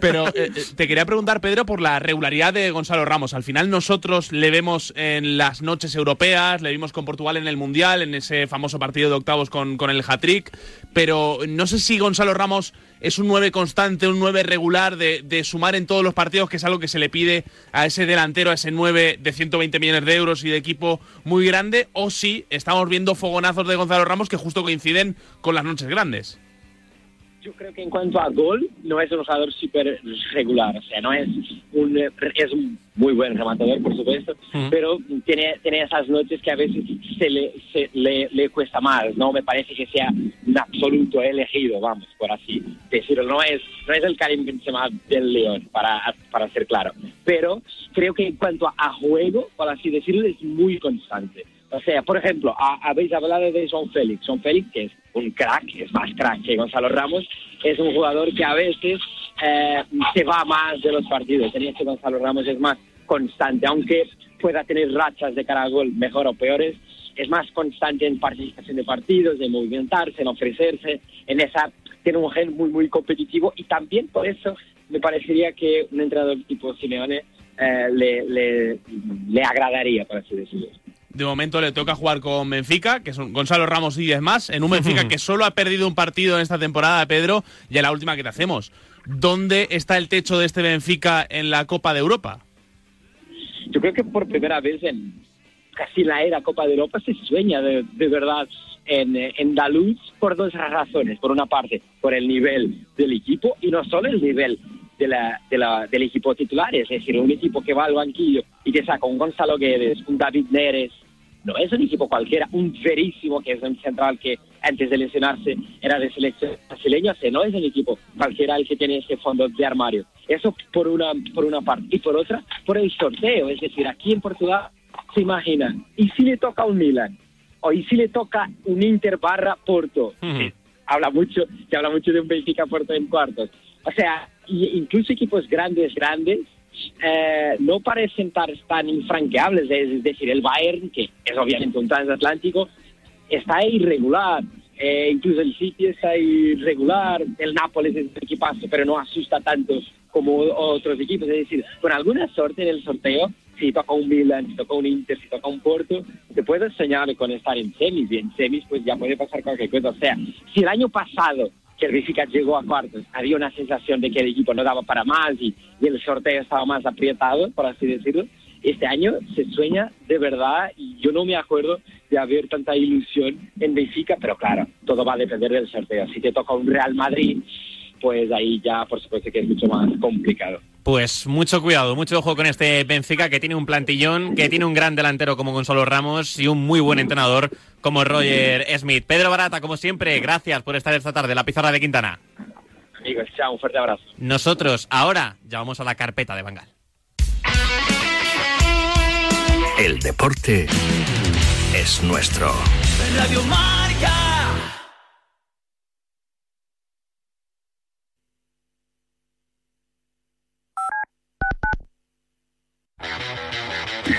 Pero eh, eh, te quería preguntar, Pedro, por la regularidad de Gonzalo Ramos. Al final nosotros le vemos en las noches europeas, le vimos con Portugal en el Mundial, en ese famoso partido de octavos con, con el hat-trick, pero no sé si Gonzalo Ramos es un 9 constante, un 9 regular de, de sumar en todos los partidos, que es algo que se le pide a ese delantero, a ese 9 de 120 millones de euros y de equipo muy grande, o si estamos viendo fogonazos de Gonzalo Ramos que justo coinciden con las noches grandes. Yo creo que en cuanto a gol, no es un jugador súper regular. O sea, no es un, es un muy buen rematador, por supuesto, pero tiene, tiene esas noches que a veces se le, se le, le cuesta más. No me parece que sea un absoluto elegido, vamos, por así decirlo. No es, no es el Karim Benzema del León, para, para ser claro. Pero creo que en cuanto a, a juego, por así decirlo, es muy constante. O sea, por ejemplo, ha- habéis hablado de Son Félix. Son Félix, que es un crack, es más crack que Gonzalo Ramos, es un jugador que a veces eh, se va más de los partidos. Tenía que Gonzalo Ramos es más constante, aunque pueda tener rachas de cara a gol mejor o peores, es más constante en participación de partidos, en movimentarse, en ofrecerse, en esa tiene un gen muy muy competitivo y también por eso me parecería que un entrenador tipo Simeone eh, le, le, le agradaría, por así decirlo. De momento le toca jugar con Benfica, que son Gonzalo Ramos y 10 más, en un Benfica (laughs) que solo ha perdido un partido en esta temporada, Pedro, y a la última que te hacemos. ¿Dónde está el techo de este Benfica en la Copa de Europa? yo creo que por primera vez en casi la era Copa de Europa se sueña de, de verdad en, eh, en la luz por dos razones. Por una parte, por el nivel del equipo y no solo el nivel de la, de la- del equipo titular, es decir, un equipo que va al banquillo y que saca un Gonzalo Guedes, un David Neres, no es un equipo cualquiera, un verísimo que es un central que antes de lesionarse era de selección brasileña, no es un equipo cualquiera el que tiene ese fondo de armario. Eso por una, por una parte. Y por otra, por el sorteo, es decir, aquí en Portugal se imaginan, ¿y si le toca un Milan? ¿O y si le toca un Inter barra Porto? Sí, habla mucho, se habla mucho de un Benfica Porto en cuartos. O sea, incluso equipos grandes, grandes, eh, no parecen tan, infranqueables. Es decir, el Bayern, que es obviamente un transatlántico, está irregular. Eh, incluso el City está irregular. El Nápoles es un equipazo, pero no asusta tanto como otros equipos. Es decir, con alguna suerte en el sorteo, si toca un Milan, si toca un Inter, si toca un Porto, te puedes soñar con estar en semis. Y en semis, pues ya puede pasar cualquier cosa. O sea, si el año pasado que el Benfica llegó a cuartos, había una sensación de que el equipo no daba para más y, y el sorteo estaba más apretado, por así decirlo. Este año se sueña de verdad y yo no me acuerdo de haber tanta ilusión en Benfica, pero claro, todo va a depender del sorteo. Si te toca un Real Madrid, pues ahí ya por supuesto que es mucho más complicado. Pues mucho cuidado, mucho ojo con este Benfica que tiene un plantillón, que tiene un gran delantero como Gonzalo Ramos y un muy buen entrenador como Roger Smith. Pedro Barata, como siempre, gracias por estar esta tarde en la pizarra de Quintana. Amigos, chao, un fuerte abrazo. Nosotros ahora ya vamos a la carpeta de Bangal. El deporte es nuestro. Radio.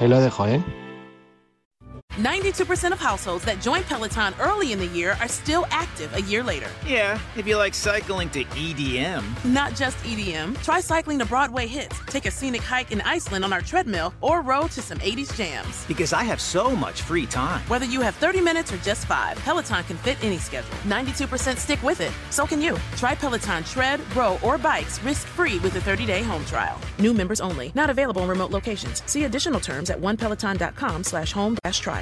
ahí lo dejo, ¿eh? 92% of households that join Peloton early in the year are still active a year later. Yeah, if you like cycling to EDM. Not just EDM. Try cycling to Broadway hits, take a scenic hike in Iceland on our treadmill, or row to some 80s jams. Because I have so much free time. Whether you have 30 minutes or just five, Peloton can fit any schedule. 92% stick with it. So can you. Try Peloton tread, row, or bikes risk-free with a 30-day home trial. New members only. Not available in remote locations. See additional terms at onepeloton.com slash home dash trial.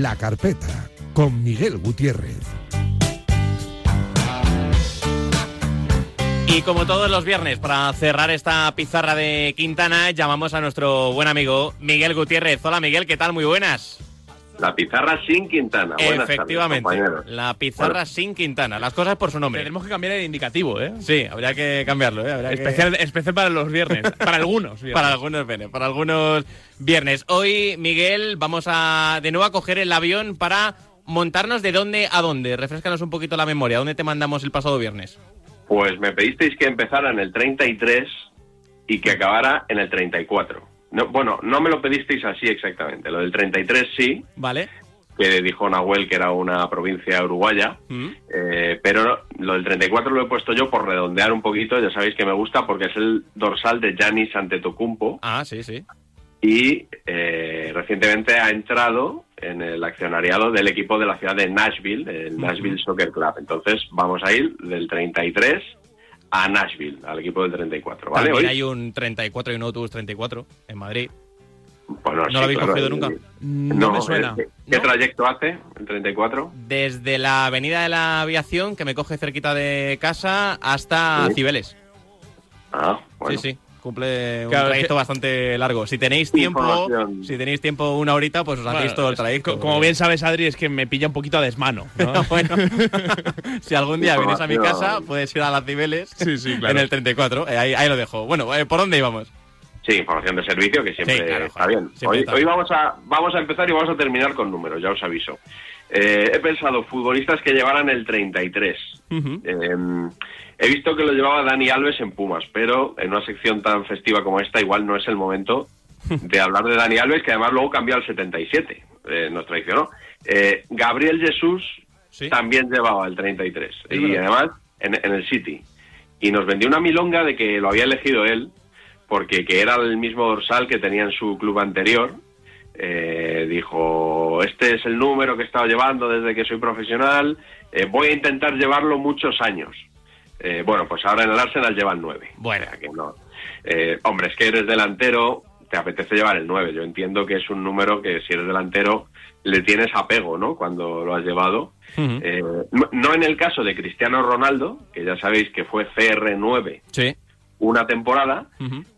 La carpeta con Miguel Gutiérrez. Y como todos los viernes, para cerrar esta pizarra de Quintana, llamamos a nuestro buen amigo Miguel Gutiérrez. Hola Miguel, ¿qué tal? Muy buenas. La pizarra sin Quintana. Buenas Efectivamente, tardes, compañeros. la pizarra sin Quintana. Las cosas por su nombre. Tenemos que cambiar el indicativo, ¿eh? Sí, habría que cambiarlo, ¿eh? Habría que- Especial, especial para los viernes. (laughs) para algunos. viernes. Para algunos viernes, para algunos viernes. Hoy, Miguel, vamos a de nuevo a coger el avión para montarnos de dónde a dónde. Refrescanos un poquito la memoria. ¿Dónde te mandamos el pasado viernes? Pues me pedisteis que empezara en el 33 y que acabara en el 34. No, bueno, no me lo pedisteis así exactamente. Lo del 33 sí, Vale. que dijo Nahuel que era una provincia uruguaya, Mm. eh, pero lo del 34 lo he puesto yo por redondear un poquito, ya sabéis que me gusta porque es el dorsal de Giannis Antetokounmpo Ah, sí, sí. y eh, recientemente ha entrado en el accionariado del equipo de la ciudad de Nashville, el Nashville Soccer Club. Entonces vamos a ir del 33 a Nashville, al equipo del 34, ¿vale? También Hoy- hay un 34 y un autobús 34 en Madrid. Bueno, ¿No sí, lo habéis claro, cogido eh, nunca? No, eh, ¿Qué, qué trayecto hace el 34? Desde la avenida de la aviación, que me coge cerquita de casa, hasta Sí. Cibeles. Ah, bueno. Sí, sí. Cumple un Claro, es trayecto que- bastante largo. Si tenéis tiempo, si tenéis tiempo una horita, pues os hacéis Bueno, todo el trayecto. co- Como bien sabes, Adri, es que me pilla un poquito a desmano. ¿no? (laughs) bueno, (laughs) si algún día vienes a mi casa, puedes ir a las Cibeles Sí, sí, claro. en el 34. Eh, ahí, ahí lo dejo. Bueno, eh, ¿por dónde íbamos? Sí, información de servicio que siempre Sí, claro, está bien. siempre Hoy, está hoy bien. vamos a vamos a empezar y vamos a terminar con números, ya os aviso. Eh, he pensado futbolistas que llevaran el 33. Eh, he visto que lo llevaba Dani Alves en Pumas, pero en una sección tan festiva como esta igual no es el momento de hablar de Dani Alves, que además luego cambió al 77, eh, nos traicionó. Eh, Gabriel Jesús también llevaba el 33 y verdad. además en, en el City. Y nos vendió una milonga de que lo había elegido él porque que era el mismo dorsal que tenía en su club anterior. Eh, dijo, este es el número que he estado llevando desde que soy profesional, eh, voy a intentar llevarlo muchos años. Eh, bueno, pues ahora en el Arsenal llevan nueve. Bueno. O sea que no. Eh, hombre, es que eres delantero, te apetece llevar el 9. Yo entiendo que es un número que si eres delantero le tienes apego, ¿no? Cuando lo has llevado. Eh, no, no en el caso de Cristiano Ronaldo, que ya sabéis que fue CR9 Sí. Una temporada,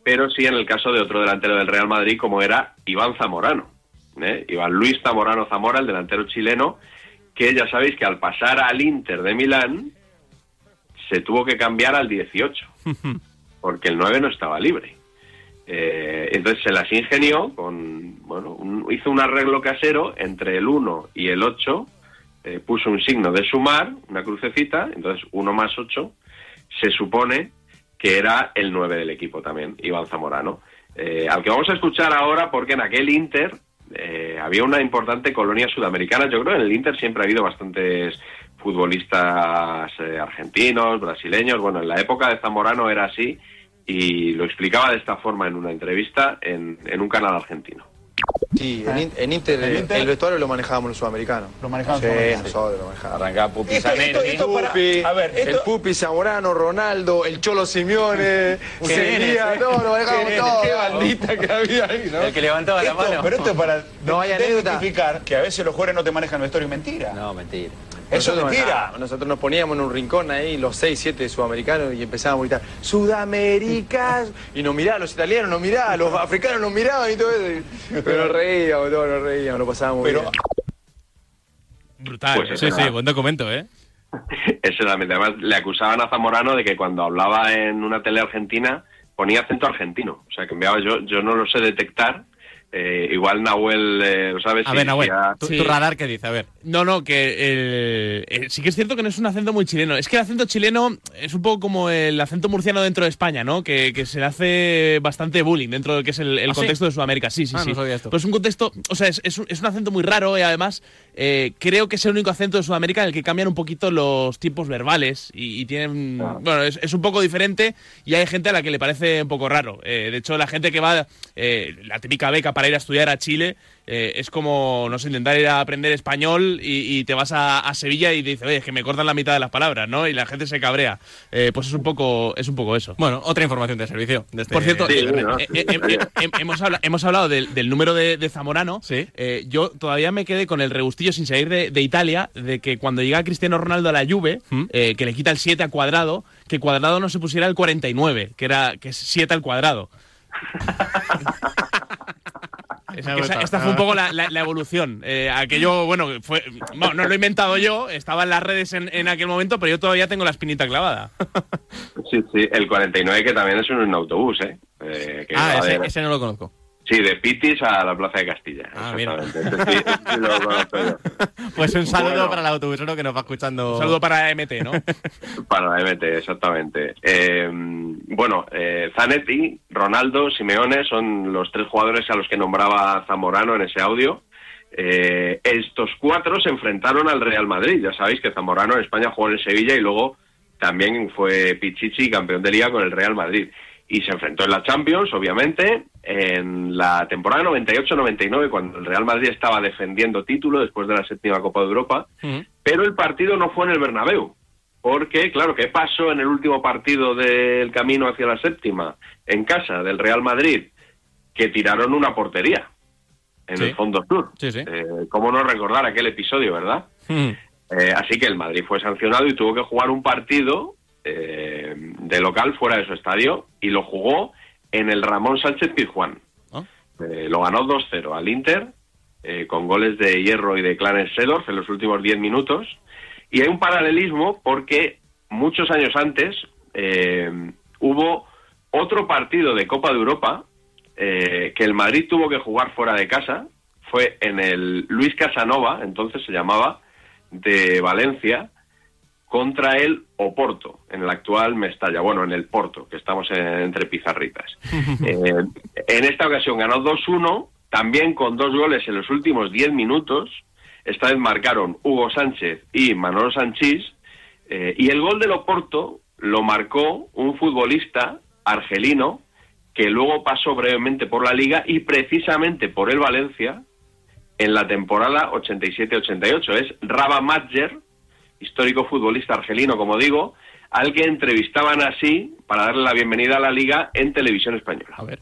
pero sí en el caso de otro delantero del Real Madrid como era Iván Zamorano. ¿eh? Iván Luis Zamorano Zamora, el delantero chileno, que ya sabéis que al pasar al Inter de Milán se tuvo que cambiar al 18, porque el 9 no estaba libre. Eh, entonces se las ingenió con, bueno, un- hizo un arreglo casero entre el 1 y el 8, eh, puso un signo de sumar, una crucecita, entonces 1 más 8, se supone que era el 9 del equipo también, Iván Zamorano. Eh, al que vamos a escuchar ahora porque en aquel Inter eh, había una importante colonia sudamericana. Yo creo que en el Inter siempre ha habido bastantes futbolistas eh, argentinos, brasileños. Bueno, en la época de Zamorano era así y lo explicaba de esta forma en una entrevista en, en un canal argentino. Sí, en, In- en Inter, ¿En eh, Inter? el vestuario lo manejábamos los sudamericanos. Lo manejaban sí, los nosotros lo manejábamos. Arrancá Pupi Zanetti. el Pupi Zamorano, Ronaldo, el Cholo Simeone, seguía, bien, todo, lo manejábamos qué todo. Qué bandita que había ahí, ¿no? El que levantaba la mano. Pero esto es para No hay anécdota. identificar que a veces los jugadores no te manejan el vestuario mentira. No, mentira. Eso es Nosotros, mentira. nosotros nos poníamos en un rincón ahí, los seis, siete sudamericanos, y empezábamos a gritar, ¡Sudaméricas! Y nos miraban, los italianos nos miraban, los africanos nos miraban y todo eso. Pero nos reíamos, todos nos reíamos, lo pasábamos muy bien. Brutal. Pues Sí, eso sí, era- buen documento, ¿eh? (laughs) Eso era, además le acusaban a Zamorano de que cuando hablaba en una tele argentina ponía acento argentino. O sea, que enviaba yo, yo no lo sé detectar. Eh, igual Nahuel, eh, lo sabes. A ver, Nahuel, decía- tu, Sí. tu radar qué dice, a ver. No, no, que el- eh, sí que es cierto que no es un acento muy chileno. Es que el acento chileno es un poco como el acento murciano dentro de España, ¿no? Que, que se le hace bastante bullying dentro de lo que es el, el ¿Ah, sí? contexto de Sudamérica. Sí, sí, Ah, sí. no sabía esto. Pero es un contexto, o sea, es, es un, es un acento muy raro y además eh, creo que es el único acento de Sudamérica en el que cambian un poquito los tiempos verbales y, y tienen, bueno, es, es un poco diferente y hay gente a la que le parece un poco raro. Eh, de hecho, la gente que va, eh, la típica beca para ir a estudiar a Chile, eh, es como, no sé, intentar ir a aprender español y, y te vas a, a Sevilla y te dices, oye, es que me cortan la mitad de las palabras, ¿no? Y la gente se cabrea. Eh, pues es un poco, es un poco eso. Bueno, otra información de servicio. de este Por cierto, Sí, eh, bueno, hemos, habla- hemos hablado del, del número de, de Zamorano. Sí. Eh, yo todavía me quedé con el regustillo sin salir de, de Italia de que cuando llega Cristiano Ronaldo a la Juve, ¿Mm? eh, que le quita el 7 a cuadrado, que cuadrado no se pusiera el 49, que era que es 7 al cuadrado. (laughs) Esa- esta fue un gusta. poco la, la- la evolución. Eh, aquello, bueno, fue, bueno, no lo he inventado yo, estaba en las redes en, en aquel momento, pero yo todavía tengo la espinita clavada. Sí, sí, el 49 que también es un, autobús, ¿eh? Eh, que Ah, ese, de- ese no lo conozco. Sí, de Pitis a la Plaza de Castilla. Ah, mira. sí, sí lo conozco yo. (laughs) Pues un saludo Bueno. para el autobusero que nos va escuchando. Un saludo para MT, ¿no? (laughs) Para la MT, exactamente. Eh, bueno, eh, Zanetti, Ronaldo, Simeone son los tres jugadores a los que nombraba Zamorano en ese audio. Eh, estos cuatro se enfrentaron al Real Madrid. Ya sabéis que Zamorano en España jugó en el Sevilla y luego también fue Pichichi campeón de liga con el Real Madrid. Y se enfrentó en la Champions, obviamente, en la temporada 98-99, cuando el Real Madrid estaba defendiendo título después de la séptima Copa de Europa. Pero el partido no fue en el Bernabéu. Porque, claro, ¿qué pasó en el último partido del camino hacia la séptima? En casa del Real Madrid, que tiraron una portería en Sí. el fondo sur. Sí, sí. Eh, ¿Cómo no recordar aquel episodio, verdad? Eh, así que el Madrid fue sancionado y tuvo que jugar un partido eh, de local fuera de su estadio y lo jugó en el Ramón Sánchez Pizjuán. Ah. Eh, lo ganó 2-0 al Inter eh, con goles de Hierro y de Clarence Seedorf en los últimos 10 minutos. Y hay un paralelismo porque muchos años antes hubo otro partido de Copa de Europa que el Madrid tuvo que jugar fuera de casa. Fue en el Luis Casanova, entonces se llamaba, de Valencia, contra el Oporto, en el actual Mestalla, bueno, en el Porto, que estamos en- entre pizarritas. (laughs) Eh, en esta ocasión ganó 2-1, también con dos goles en los últimos 10 minutos. Esta vez marcaron Hugo Sánchez y Manolo Sanchís. eh, y el gol del Oporto lo marcó un futbolista argelino que luego pasó brevemente por la liga y precisamente por el Valencia en la temporada 87-88. Es Raba Madjer, histórico futbolista argelino, como digo, al que entrevistaban así para darle la bienvenida a la liga en televisión española. A ver.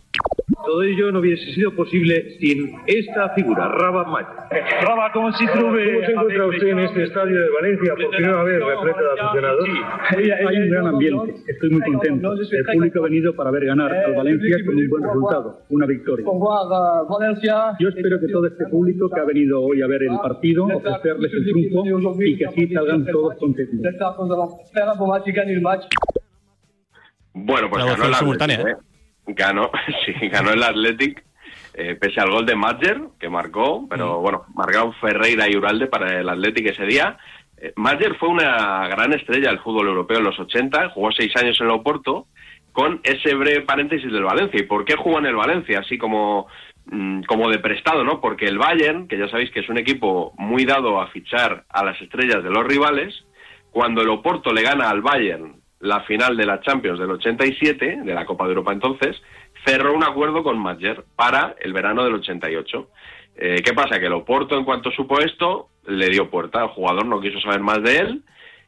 Todo ello no hubiese sido posible sin esta figura, Raba Maya. Raba, ¿cómo se, ¿Cómo se encuentra usted en este estadio de Valencia por primera vez repleto de aficionados? Hay un gran ambiente, estoy muy contento. El público ha venido para ver ganar al Valencia con un buen resultado, una victoria. Yo espero que todo este público que ha venido hoy a ver el partido, ofrecerles el triunfo y que así salgan todos contentos. Bueno, pues ganó el simultánea, Athletic, ¿eh? Ganó, (laughs) sí, ganó el Athletic, eh, pese al gol de Madger, que marcó, pero bueno, marcaron Ferreira y Uralde para el Athletic ese día. Eh, Madger fue una gran estrella del fútbol europeo en los 80, jugó seis años en el Oporto, con ese breve paréntesis del Valencia. ¿Y por qué jugó en el Valencia? Así como, mm, como de prestado, ¿no? Porque el Bayern, que ya sabéis que es un equipo muy dado a fichar a las estrellas de los rivales, cuando el Oporto le gana al Bayern la final de la Champions del 87, de la Copa de Europa entonces, cerró un acuerdo con Madger para el verano del 88. Eh, ¿Qué pasa? Que el Oporto, en cuanto supo esto, le dio puerta. El jugador no quiso saber más de él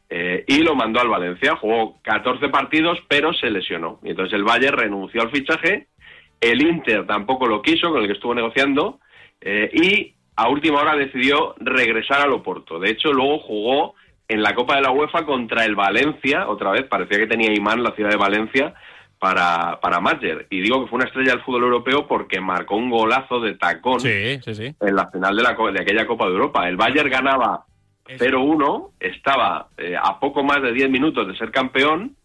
eh, y lo mandó al Valencia. Jugó 14 partidos, pero se lesionó. Y entonces el Bayern renunció al fichaje. El Inter tampoco lo quiso, con el que estuvo negociando. eh, y a última hora decidió regresar al Oporto. De hecho, luego jugó en la Copa de la UEFA contra el Valencia, otra vez, parecía que tenía imán la ciudad de Valencia para, para Mayer. Y digo que fue una estrella del fútbol europeo porque marcó un golazo de tacón Sí, sí, sí. en la final de, la, de aquella Copa de Europa. El Bayern ganaba 0-1, estaba eh, a poco más de 10 minutos de ser campeón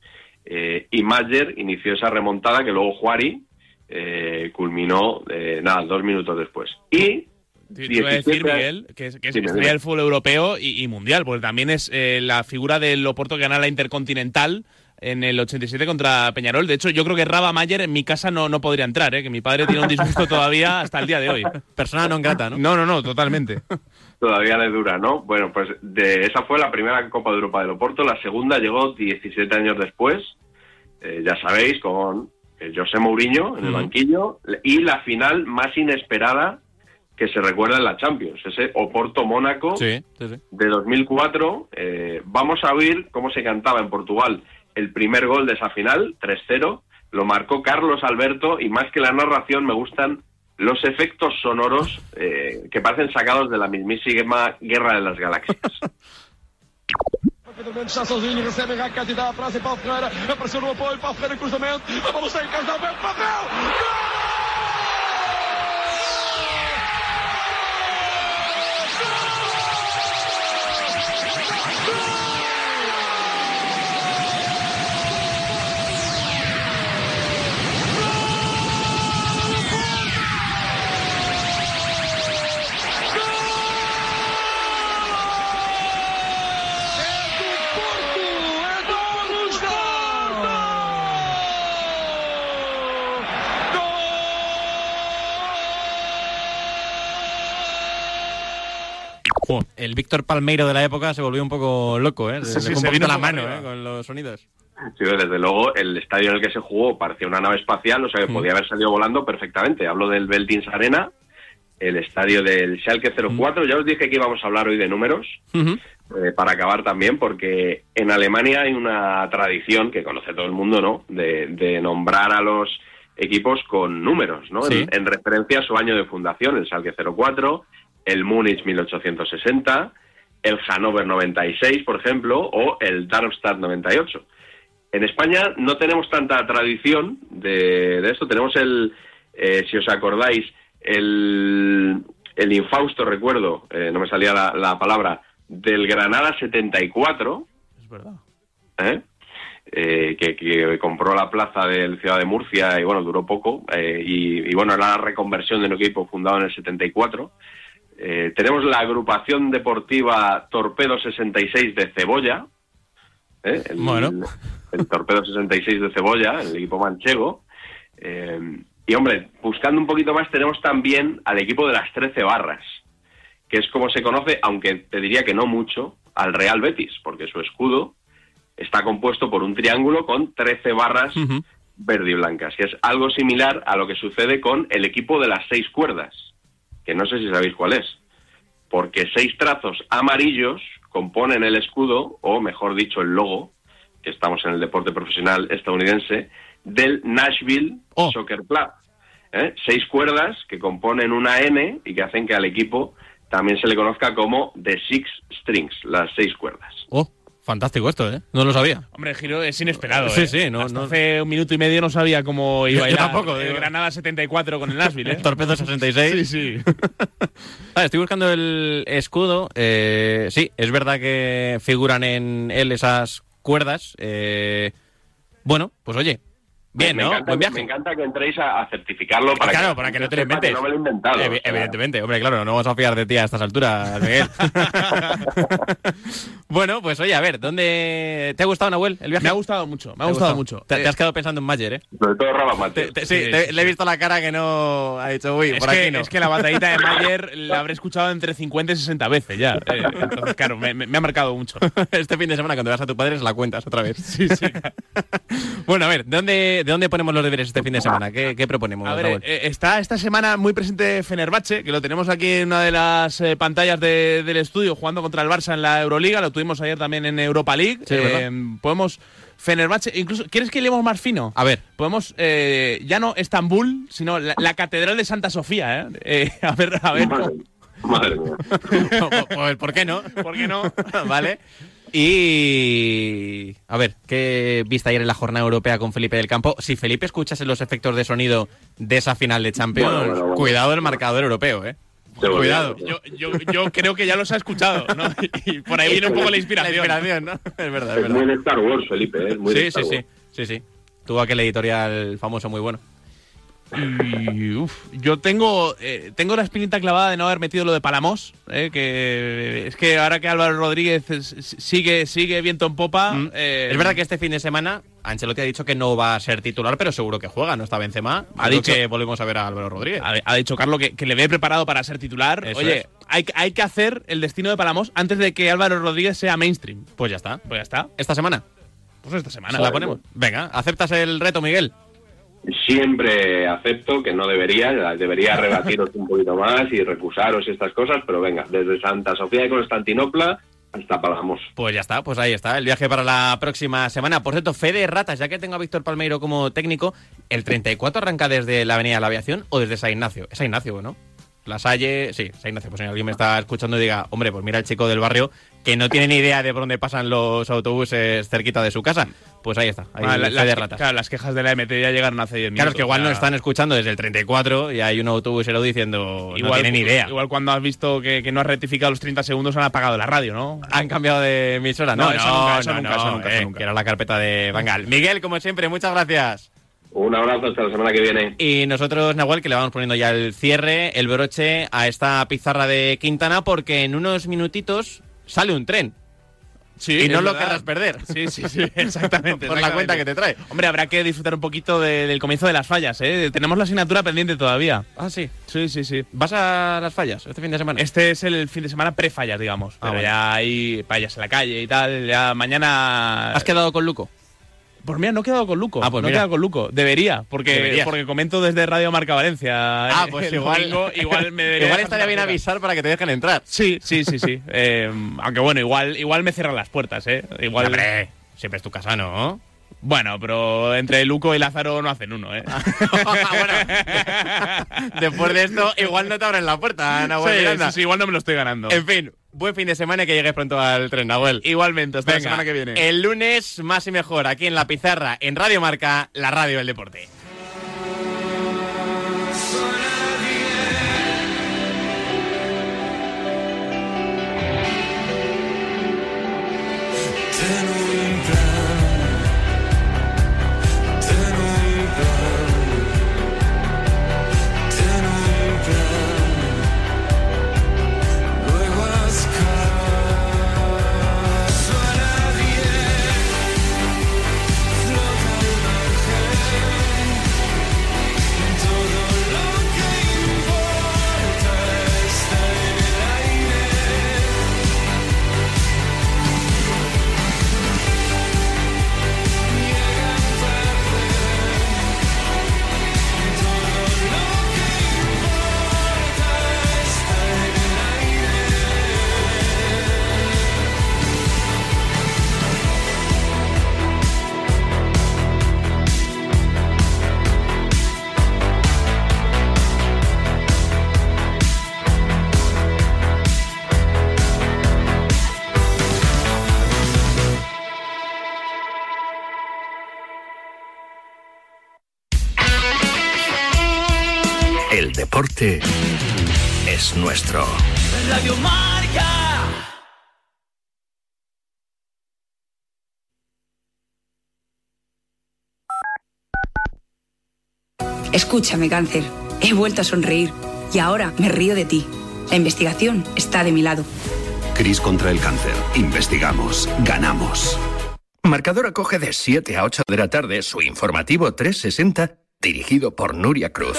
eh, y Mayer inició esa remontada que luego Juari eh, culminó, eh, nada, dos minutos después. Y Te te iba a decir, 17 Miguel, que es, que es Dime, estrella dime. del fútbol europeo y, y mundial, porque también es eh, la figura del Oporto que gana la Intercontinental en el 87 contra Peñarol. De hecho, yo creo que Raba Mayer en mi casa no, no podría entrar, ¿eh? que mi padre tiene un disgusto (laughs) todavía hasta el día de hoy. Persona non grata, ¿no? No, no, no, totalmente. (laughs) Todavía le dura, ¿no? Bueno, pues de esa fue la primera Copa de Europa del Oporto. La segunda llegó 17 años después, eh, ya sabéis, con eh, José Mourinho en el banquillo. Y la final más inesperada que se recuerda en la Champions, ese Oporto-Mónaco Sí, sí, sí. de 2004. Eh, vamos a oír cómo se cantaba en Portugal el primer gol de esa final, 3-0. Lo marcó Carlos Alberto y más que la narración me gustan los efectos sonoros eh, que parecen sacados de la mismísima Guerra de las Galaxias. Pedro Mendes está sozinho, recebe Raquete, dá a praça e Paulo Ferreira. Apareceu no apoio, Paulo Ferreira, cruzamento. A bola sai em casa, Alberto, papel! Jo, el Víctor Palmeiro de la época se volvió un poco loco, ¿eh? Se, Sí, se vino la mano. ¿eh? Con los sonidos. Sí, desde luego, el estadio en el que se jugó parecía una nave espacial, o sea que Mm. podía haber salido volando perfectamente. Hablo del Beltins Arena, el estadio del Schalke 04. Ya os dije que íbamos a hablar hoy de números, eh, para acabar también, porque en Alemania hay una tradición que conoce todo el mundo, ¿no? De, de nombrar a los equipos con números, ¿no? Sí. En, en referencia a su año de fundación, el Schalke 04, el Múnich 1860, el Hannover 96, por ejemplo, o el Darmstadt 98. En España no tenemos tanta tradición de, de esto. Tenemos el, eh, si os acordáis, el, el infausto recuerdo, eh, no me salía la, la palabra, del Granada 74. Es verdad. ¿eh? Eh, que, que compró la plaza del Ciudad de Murcia y bueno, duró poco. eh, y, y, bueno, era la reconversión de un equipo fundado en el 74. Eh, tenemos la agrupación deportiva Torpedo 66 de Cebolla. ¿eh? El, Bueno. el Torpedo 66 de Cebolla, el equipo manchego. Eh, y hombre, buscando un poquito más, tenemos también al equipo de las 13 barras, que es como se conoce, aunque te diría que no mucho, al Real Betis, porque su escudo está compuesto por un triángulo con 13 barras verde y blancas, que es algo similar a lo que sucede con el equipo de las seis cuerdas, que no sé si sabéis cuál es, porque seis trazos amarillos componen el escudo, o mejor dicho, el logo, que estamos en el deporte profesional estadounidense, del Nashville Soccer Club. ¿eh? Seis cuerdas que componen una N y que hacen que al equipo también se le conozca como The Six Strings, las seis cuerdas. Oh, fantástico esto, ¿eh? No lo sabía. Hombre, Giro es inesperado. Sí, ¿eh? sí, no- Hasta no- hace un minuto y medio no sabía cómo iba Yo- a yo ir tampoco, el. Granada 74 con el Nashville, ¿eh? (laughs) Torpedo 66. Sí, sí. (laughs) Vale, estoy buscando el escudo. eh, sí, es verdad que figuran en él esas cuerdas. eh, bueno, pues oye, bien, me ¿no? Encanta, Buen viaje. Me encanta que entréis a, a certificarlo para claro, que, para que no te lo inventes. no me lo he inventado. Evidentemente, hombre, claro, no vamos a fiar de ti a estas alturas, Miguel. (laughs) bueno, pues oye, a ver, ¿dónde te ha gustado, Nahuel, el viaje? Me ha gustado mucho, me ¿Te ha gustado mucho. Te, te Eh, has quedado pensando en Mayer, ¿eh? Sobre todo. Te- te- sí, te- le he visto la cara que no ha dicho, uy, Es por que, aquí no. es que la batallita de Mayer (laughs) la habré escuchado entre 50 y 60 veces ya. Eh, entonces, claro, me, me- me ha marcado mucho. (laughs) este fin de semana cuando veas a tu padre se la cuentas otra vez. Sí, sí. bueno, a ver, ¿de dónde, ¿de dónde ponemos los deberes este fin de semana? ¿Qué, qué proponemos, A ver, Raúl? eh, está esta semana muy presente Fenerbahce, que lo tenemos aquí en una de las eh, pantallas de- del estudio, jugando contra el Barça en la Euroliga. Lo tuvimos ayer también en Europa League. Sí. Eh, podemos. Fenerbahce, incluso, ¿quieres que leemos más fino? A ver. Podemos, eh, ya no Estambul, sino la, la Catedral de Santa Sofía, ¿eh? Eh, a ver, a ver. Madre, madre mía. (laughs) Pues, ¿por qué no? ¿Por qué no? (laughs) vale. Y. A ver, ¿qué viste ayer en la jornada europea con Felipe del Campo? Si Felipe escuchase los efectos de sonido de esa final de Champions, Bueno, bueno, bueno. cuidado el marcador europeo, ¿eh? Cuidado. Yo, yo, yo creo que ya los ha escuchado, ¿no? (laughs) Y por ahí viene un poco la inspiración. La inspiración, ¿no? (laughs) Es verdad, es Es verdad. muy de Star Wars, Felipe, ¿eh? es muy de Sí, Star sí, sí, sí. Tuvo aquel editorial famoso muy bueno. Y uf, yo tengo eh, tengo la espinita clavada de no haber metido lo de Palamos, eh, que es que ahora que Álvaro Rodríguez es- sigue sigue viento en popa. eh, Mm. Es verdad que este fin de semana Ancelotti ha dicho que no va a ser titular, pero seguro que juega, no está Benzema. Ha dicho que volvemos a ver a Álvaro Rodríguez. ha, ha dicho Carlos que, que le ve preparado para ser titular. Eso Oye, es. hay, que- hay que hacer el destino de Palamos antes de que Álvaro Rodríguez sea mainstream. Pues ya está. Pues ya está. ¿Esta semana? Pues esta semana. ¿Se la ponemos? Venga, ¿aceptas el reto, Miguel? Siempre acepto que no debería, debería (laughs) rebatiros un poquito más y recusaros y estas cosas, pero venga, desde Santa Sofía de Constantinopla hasta Palamos. Pues ya está, pues ahí está, el viaje para la próxima semana. Por cierto, Fede Ratas, ya que tengo a Víctor Palmeiro como técnico, ¿el 34 arranca desde la Avenida de la Aviación o desde San Ignacio? Es San Ignacio, ¿no? La Salle, sí, San Ignacio. Pues si alguien me está escuchando y diga, hombre, pues mira el chico del barrio que no tiene ni idea de por dónde pasan los autobuses cerquita de su casa. Pues ahí está, ahí Ah, la- las, Ratas. claro, las quejas de la MT ya llegaron hace 10 minutos. Claro, es que igual no están escuchando desde el 34 y hay un autobusero diciendo, no tienen ni idea. Igual cuando has visto que, que no has rectificado los 30 segundos han apagado la radio, ¿no? Han cambiado de emisora, ¿no? No, eso nunca, eso no, nunca, no, eso nunca, eh, eso nunca. Que era la carpeta de Bangal. Miguel, como siempre, muchas gracias. Un abrazo hasta la semana que viene. Y nosotros, Nahuel, que le vamos poniendo ya el cierre, el broche a esta pizarra de Quintana, porque en unos minutitos sale un tren. Sí, y no lo verdad. querrás perder. (laughs) Sí, sí, sí, exactamente. (laughs) Por la cuenta que te trae. Hombre, habrá que disfrutar un poquito de- del comienzo de las fallas, ¿eh? Tenemos la asignatura pendiente todavía. Ah, sí. Sí, sí, sí. ¿Vas a las fallas este fin de semana? Este es el fin de semana pre-fallas, digamos. Ah, Pero bueno. ya hay fallas en la calle y tal. Ya mañana. ¿Has quedado con Luco? Pues mira, no he quedado con Luco. Ah, pues no he mira. quedado con Luco. Debería, porque, Deberías. porque comento desde Radio Marca Valencia. Ah, eh, pues el igual, domingo, igual me debería igual estaría bien avisar para que te dejen entrar. Sí, sí, sí, sí. (laughs) Eh, aunque bueno, igual, igual me cierran las puertas, ¿eh? Igual. Hombre, siempre es tu casa, ¿no? Bueno, pero entre Luco y Lázaro no hacen uno, ¿eh? (laughs) (laughs) Después de esto, igual no te abren la puerta, Sí, Miranda. sí, sí, igual no me lo estoy ganando. En fin, buen fin de semana y que llegues pronto al tren, Nahuel. Igualmente, hasta la semana que viene. El lunes, más y mejor, aquí en La Pizarra, en Radio Marca, la radio del deporte. Deporte es nuestro. Radio Marca. Escúchame, cáncer. He vuelto a sonreír y ahora me río de ti. La investigación está de mi lado. Cris contra el cáncer. Investigamos. Ganamos. Marcador acoge de 7 a 8 de la tarde su informativo 360 dirigido por Nuria Cruz.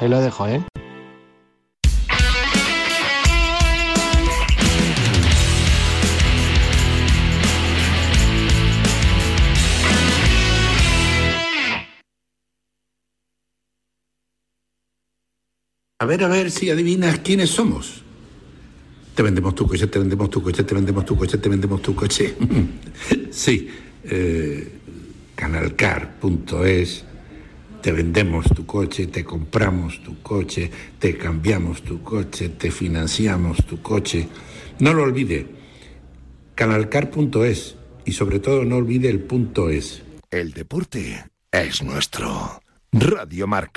ahí lo dejo, ¿eh? A ver, a ver si adivinas quiénes somos. Te vendemos tu coche, te vendemos tu coche, te vendemos tu coche, te vendemos tu coche. (laughs) sí, eh, canalcar.es, te vendemos tu coche, te compramos tu coche, te cambiamos tu coche, te financiamos tu coche. No lo olvide, canalcar.es y sobre todo no olvide el punto es. El deporte es nuestro. Radio Marca.